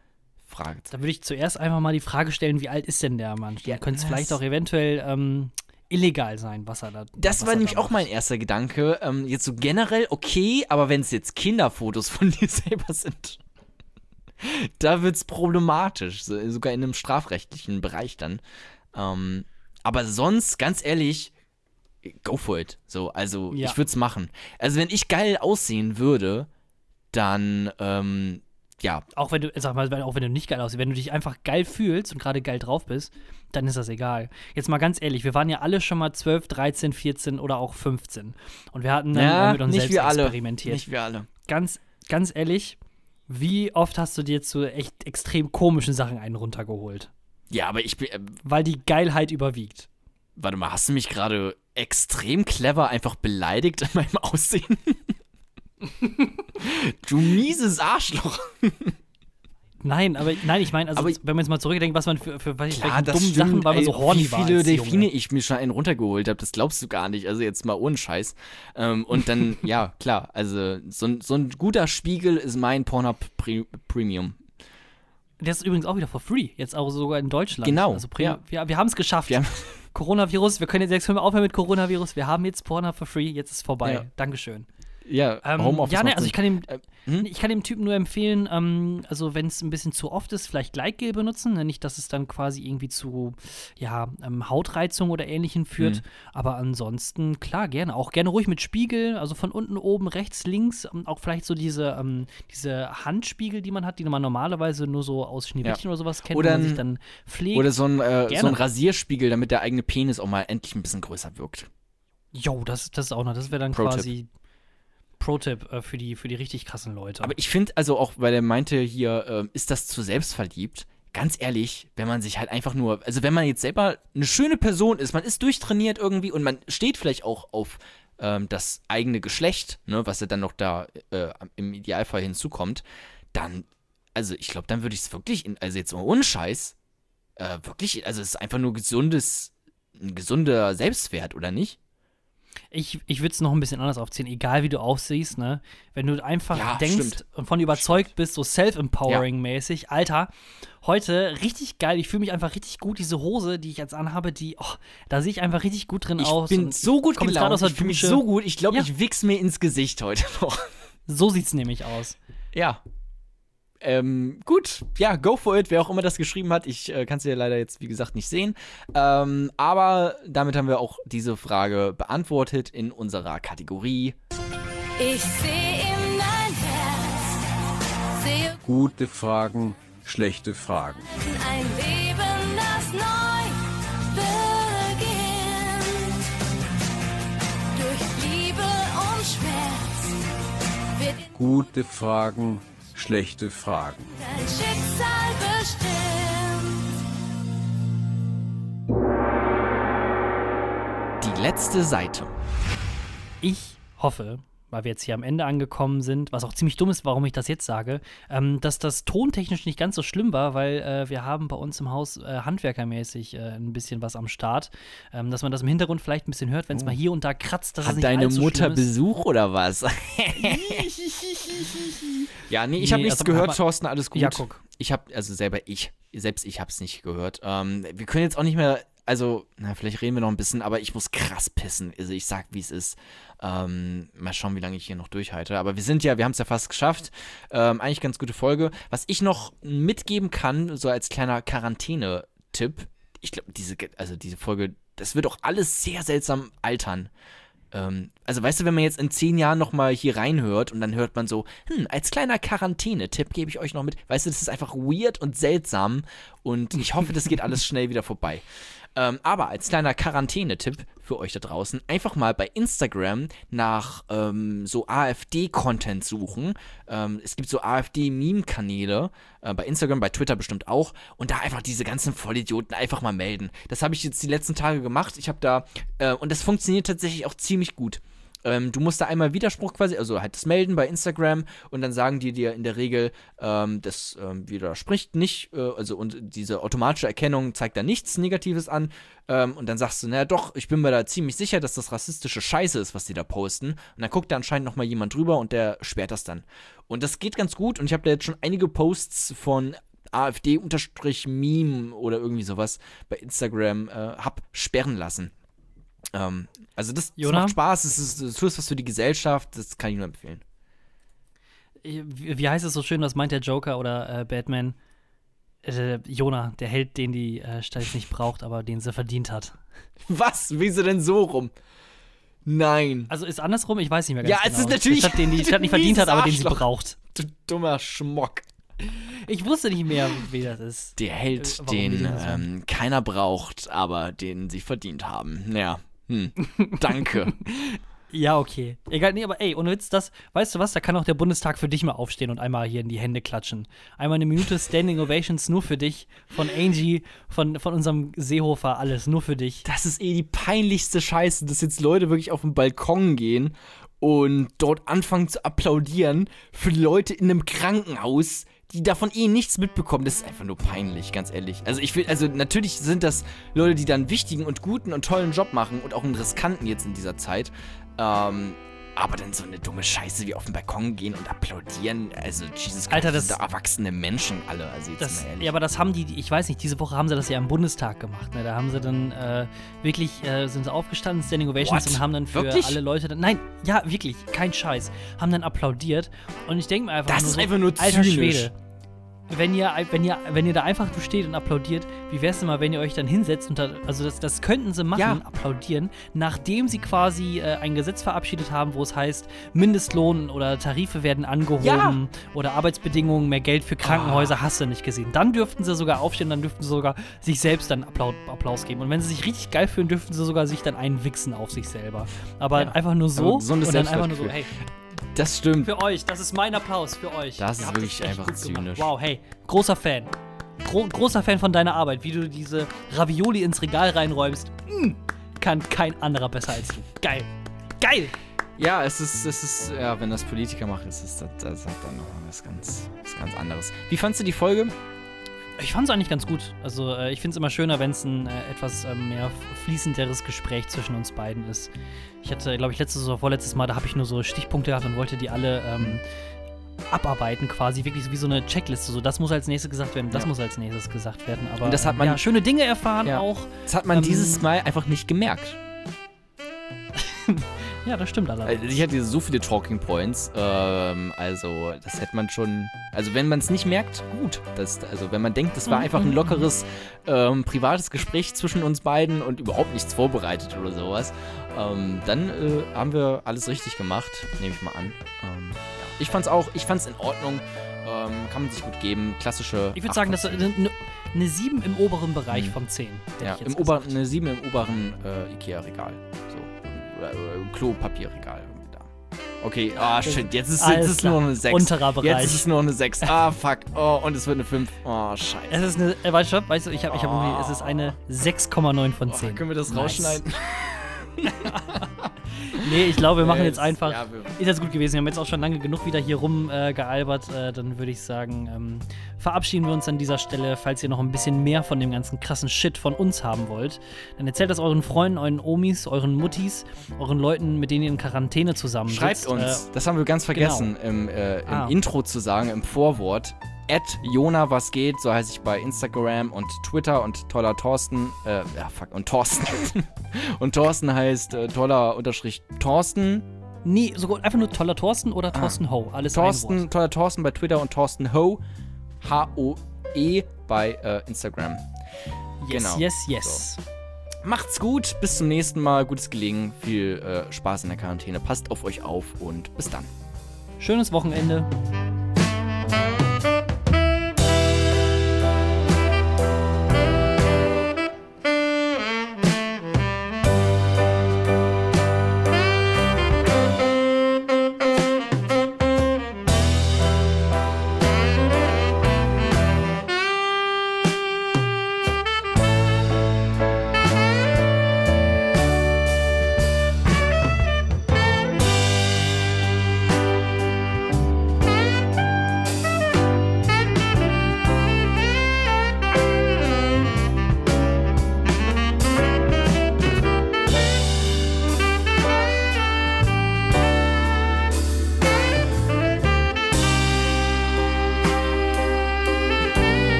Fragt. Da würde ich zuerst einfach mal die Frage stellen, wie alt ist denn der Mann? Ja, könnte es vielleicht auch eventuell ähm, illegal sein, was er da Das war nämlich da auch mein erster Gedanke. Ähm, jetzt so generell okay, aber wenn es jetzt Kinderfotos von dir selber sind, da wird's problematisch. So, sogar in einem strafrechtlichen Bereich dann. Ähm, aber sonst, ganz ehrlich, go for it. So, also Ja. ich würde es machen. Also wenn ich geil aussehen würde, dann ähm, ja, Auch wenn du, sag mal, auch wenn du nicht geil aussiehst, wenn du dich einfach geil fühlst und gerade geil drauf bist, dann ist das egal. Jetzt mal ganz ehrlich, wir waren ja alle schon mal 12, 13, 14 oder auch 15. Und wir hatten dann ja äh, mit uns nicht selbst experimentiert. Nicht wir alle. Ganz, ganz ehrlich, wie oft hast du dir zu echt extrem komischen Sachen einen runtergeholt? Ja, aber ich bin. Äh, Weil die Geilheit überwiegt. warte mal, hast du mich gerade extrem clever einfach beleidigt in meinem Aussehen? du mieses Arschloch. Nein, aber nein, ich meine, also Aber- wenn man jetzt mal zurückdenkt, was man für, für welche Klar, das dummen stimmt, Sachen, weil man ey, so horny wie war. viele als Junge. Delfine ich mir schon einen runtergeholt habe, das glaubst du gar nicht. Also jetzt mal ohne Scheiß. Ähm, und dann, ja, klar, also so, ein- so ein guter Spiegel ist mein Pornhub Pre Premium. Der ist übrigens auch wieder for free, jetzt auch sogar in Deutschland. Genau, Also Pre- ja. wir, wir haben es geschafft. Wir haben- Coronavirus, wir können jetzt, jetzt können wir aufhören mit Coronavirus. Wir haben jetzt Pornhub for free, jetzt ist es vorbei. Ja. Dankeschön. Ja, Ähm, Homeoffice ja, ne, also ich kann dem, Äh, hm? ich kann dem Typen nur empfehlen, ähm, also wenn es ein bisschen zu oft ist, vielleicht Gleitgel benutzen, ne? nicht, dass es dann quasi irgendwie zu ja, ähm, Hautreizung oder Ähnlichem führt. Mhm. Aber ansonsten, klar, gerne. Auch gerne ruhig mit Spiegel, also von unten, oben, rechts, links. ähm, Auch vielleicht so diese, ähm, diese Handspiegel, die man hat, die man normalerweise nur so aus Schneewittchen oder sowas kennt, Oder wo man sich dann pflegt. Oder so ein, äh, so ein Rasierspiegel, damit der eigene Penis auch mal endlich ein bisschen größer wirkt. Jo, das, das ist auch noch. Das wäre dann quasi Pro-Tipp äh, für, die, für die richtig krassen Leute. Aber ich finde, also auch, weil er meinte hier, ähm, ist das zu selbstverliebt? Ganz ehrlich, wenn man sich halt einfach nur, also wenn man jetzt selber eine schöne Person ist, man ist durchtrainiert irgendwie und man steht vielleicht auch auf ähm, das eigene Geschlecht, ne, was ja dann noch da äh, im Idealfall hinzukommt, dann, also ich glaube, dann würde ich es wirklich, in, also jetzt ohne Scheiß, äh, wirklich, also es ist einfach nur gesundes, ein gesunder Selbstwert, oder nicht? Ich, ich würde es noch ein bisschen anders aufziehen, egal wie du aussiehst, ne? Wenn du einfach Ja, denkst stimmt. und von überzeugt bist, so self-empowering-mäßig, Alter, heute richtig geil, ich fühle mich einfach richtig gut, diese Hose, die ich jetzt anhabe, die, oh, da sehe ich einfach richtig gut drin Ich aus. bin so gut gelaunt, aus der ich fühle mich so gut, ich glaube, Ja. ich wichs mir ins Gesicht heute noch. So sieht's nämlich aus. Ja. Ähm, gut, ja, go for it, wer auch immer das geschrieben hat. Ich äh, kann es ja leider jetzt, wie gesagt, nicht sehen. Ähm, aber damit haben wir auch diese Frage beantwortet in unserer Kategorie. Ich sehe in dein Herz, sehe Gute Fragen, schlechte Fragen. ein Leben, das neu beginnt. Durch Liebe und Schmerz wird in Gute Fragen, schlechte Fragen. dein Schicksal bestimmt. Die letzte Seite. Ich hoffe, weil wir jetzt hier am Ende angekommen sind, was auch ziemlich dumm ist, warum ich das jetzt sage, ähm, dass das tontechnisch nicht ganz so schlimm war, weil äh, wir haben bei uns im Haus äh, handwerkermäßig äh, ein bisschen was am Start, ähm, dass man das im Hintergrund vielleicht ein bisschen hört, wenn es mal hier und da kratzt, dass Oh. Hat deine Mutter. Besuch oder was? ja, nee, ich habe Nee, nichts also, gehört, Thorsten, alles gut. Ja, guck. Ich habe, also selber ich, selbst ich habe es nicht gehört. Ähm, wir können jetzt auch nicht mehr, also, na, vielleicht reden wir noch ein bisschen, aber ich muss krass pissen. Also ich sag, wie es ist. Ähm, mal schauen, wie lange ich hier noch durchhalte. Aber wir sind ja, wir haben es ja fast geschafft. Ähm, eigentlich ganz gute Folge. Was ich noch mitgeben kann, so als kleiner Quarantäne-Tipp, ich glaube, diese, also diese Folge, das wird auch alles sehr seltsam altern. Ähm, also weißt du, wenn man jetzt in zehn Jahren nochmal hier reinhört und dann hört man so, hm, als kleiner Quarantäne-Tipp gebe ich euch noch mit. Weißt du, das ist einfach weird und seltsam und ich hoffe, das geht alles schnell wieder vorbei. Ähm, aber als kleiner Quarantäne-Tipp für euch da draußen, einfach mal bei Instagram nach ähm, so AfD-Content suchen. Ähm, es gibt so AfD-Meme-Kanäle, äh, bei Instagram, bei Twitter bestimmt auch. Und da einfach diese ganzen Vollidioten einfach mal melden. Das habe ich jetzt die letzten Tage gemacht. Ich habe da, äh, und das funktioniert tatsächlich auch ziemlich gut. Ähm, du musst da einmal Widerspruch quasi, also halt das melden bei Instagram und dann sagen die dir in der Regel, ähm, das ähm, widerspricht nicht, äh, also und diese automatische Erkennung zeigt da nichts Negatives an ähm, und dann sagst du, naja doch, ich bin mir da ziemlich sicher, dass das rassistische Scheiße ist, was die da posten und dann guckt da anscheinend nochmal jemand drüber und der sperrt das dann. Und das geht ganz gut und ich habe da jetzt schon einige Posts von AfD-Meme oder irgendwie sowas bei Instagram äh, hab sperren lassen. Ähm, also das, das macht Spaß, es ist, es ist was für die Gesellschaft, das kann ich nur empfehlen. Wie, wie heißt es so schön, was meint der Joker oder äh, Batman? Äh, Jonah, der Held, den die äh, Stadt nicht braucht, aber den sie verdient hat. Was? Wieso denn so rum? Nein. Also ist andersrum, ich weiß nicht mehr ganz Ja, genau. es ist natürlich- Der Stadt, den die Stadt nicht verdient hat, aber den sie braucht. Du dummer Schmock. Ich wusste nicht mehr, wie das ist. Der Held, Äh, warum den ähm, keiner braucht, aber den sie verdient haben. Ja. Hm. Danke. Ja, okay. Egal, nee, aber ey, ohne Witz, das, weißt du was, da kann auch der Bundestag für dich mal aufstehen und einmal hier in die Hände klatschen. Einmal eine Minute Standing Ovations nur für dich, von Angie, von, von unserem Seehofer, alles nur für dich. Das ist eh die peinlichste Scheiße, dass jetzt Leute wirklich auf den Balkon gehen und dort anfangen zu applaudieren für Leute in einem Krankenhaus, die davon eh nichts mitbekommen. Das ist einfach nur peinlich, ganz ehrlich. Also ich will, also natürlich sind das Leute, die da einen wichtigen und guten und tollen Job machen und auch einen riskanten jetzt in dieser Zeit. Ähm, Aber dann so eine dumme Scheiße wie auf den Balkon gehen und applaudieren. Also, Jesus Alter, Christ, das- sind da erwachsene Menschen alle. Also, jetzt Das, mal ehrlich. ja, aber das haben die, ich weiß nicht, diese Woche haben sie das ja im Bundestag gemacht. Ne? Da haben sie dann äh, wirklich, äh, sind sie aufgestanden, Standing Ovations What? und haben dann für Wirklich? alle Leute, dann, nein, ja, wirklich, kein Scheiß, haben dann applaudiert. Und ich denke mir einfach Das nur ist so, einfach nur alter zynisch. Schwede. Wenn ihr, wenn, ihr, wenn ihr da einfach nur steht und applaudiert, wie wär's denn mal, wenn ihr euch dann hinsetzt und da, also das, das könnten sie machen, Ja. applaudieren, nachdem sie quasi äh, ein Gesetz verabschiedet haben, wo es heißt, Mindestlohn oder Tarife werden angehoben Ja. oder Arbeitsbedingungen, mehr Geld für Krankenhäuser, hast du nicht gesehen. Dann dürften sie sogar aufstehen, dann dürften sie sogar sich selbst dann Applaus, Applaus geben. Und wenn sie sich richtig geil fühlen, dürften sie sogar sich dann einen wichsen auf sich selber. Aber Ja. einfach nur so gesundes und dann einfach nur so, hey, das stimmt. für euch, das ist mein Applaus für euch. Das Ihr ist wirklich einfach gemacht. zynisch. Wow, hey, großer Fan. Gro großer Fan von deiner Arbeit, wie du diese Ravioli ins Regal reinräumst. Mm, kann kein anderer besser als du. Geil. Geil. Ja, es ist, es ist, ja, wenn das Politiker machen, ist es, das, das hat dann noch was ganz, was ganz anderes. Wie fandst du die Folge? Ich fand es eigentlich ganz gut. Also, äh, ich finde es immer schöner, wenn es ein äh, etwas ähm, mehr fließenderes Gespräch zwischen uns beiden ist. Ich hatte, glaube ich, letztes oder vorletztes Mal, da habe ich nur so Stichpunkte gehabt und wollte die alle ähm, abarbeiten, quasi wirklich wie so eine Checkliste. So, das muss als nächstes gesagt werden, das Ja. muss als nächstes gesagt werden. Aber Und das hat ähm, man- ja, schöne Dinge erfahren Ja. auch. Das hat man Ähm, dieses Mal einfach nicht gemerkt. Ja, das stimmt allerdings. Also ich hatte so viele Talking Points, ähm, also das hätte man schon, also wenn man es nicht merkt, gut. Das, also wenn man denkt, das war Mhm, einfach ein mhm, lockeres, ähm, privates Gespräch zwischen uns beiden und überhaupt nichts vorbereitet oder sowas, ähm, dann äh, haben wir alles richtig gemacht, nehme ich mal an. Ähm, ja. Ich fand's auch, ich fand's in Ordnung, ähm, kann man sich gut geben, klassische. ich würde sagen, das ist eine, eine 7 im oberen Bereich Mhm. von 10. hätte ja, im oberen, eine 7 im oberen äh, Ikea-Regal. So. Oder, oder Klopapierregal. irgendwie da. Okay, ah shit, jetzt ist, jetzt ist nur eine 6. Unterer Bereich. Jetzt ist es nur eine 6. Ah, fuck. Oh, und es wird eine 5. Oh, scheiße. Es ist eine, äh, weißt du, weißt du, ich habe, ich hab irgendwie, es ist eine 6,9 von 10. Oh, können wir das Nice. rausschneiden? Nee, ich glaube, wir machen jetzt das- einfach. ja, ist jetzt gut gewesen. Wir haben jetzt auch schon lange genug wieder hier rumgealbert. Äh, gealbert. äh, dann würde ich sagen, ähm, verabschieden wir uns an dieser Stelle. Falls ihr noch ein bisschen mehr von dem ganzen krassen Shit von uns haben wollt, dann erzählt das euren Freunden, euren Omis, euren Muttis, euren Leuten, mit denen ihr in Quarantäne zusammen Schreibt uns, Äh, das haben wir ganz vergessen im, äh, im Ah. Intro zu sagen, im Vorwort. At Jona was geht, so heiße ich bei Instagram und Twitter und toller Thorsten, äh, ja fuck, und Thorsten. und Thorsten heißt äh, toller unterstrich Thorsten. nee, sogar einfach nur toller Thorsten oder Thorsten Ho. Alles Ah. Thorsten, toller Thorsten bei Twitter und Thorsten Ho, H-O-E bei äh, Instagram. Yes, genau. yes, yes. Macht's gut, bis zum nächsten Mal, gutes Gelingen, viel äh, Spaß in der Quarantäne, passt auf euch auf und bis dann. Schönes Wochenende.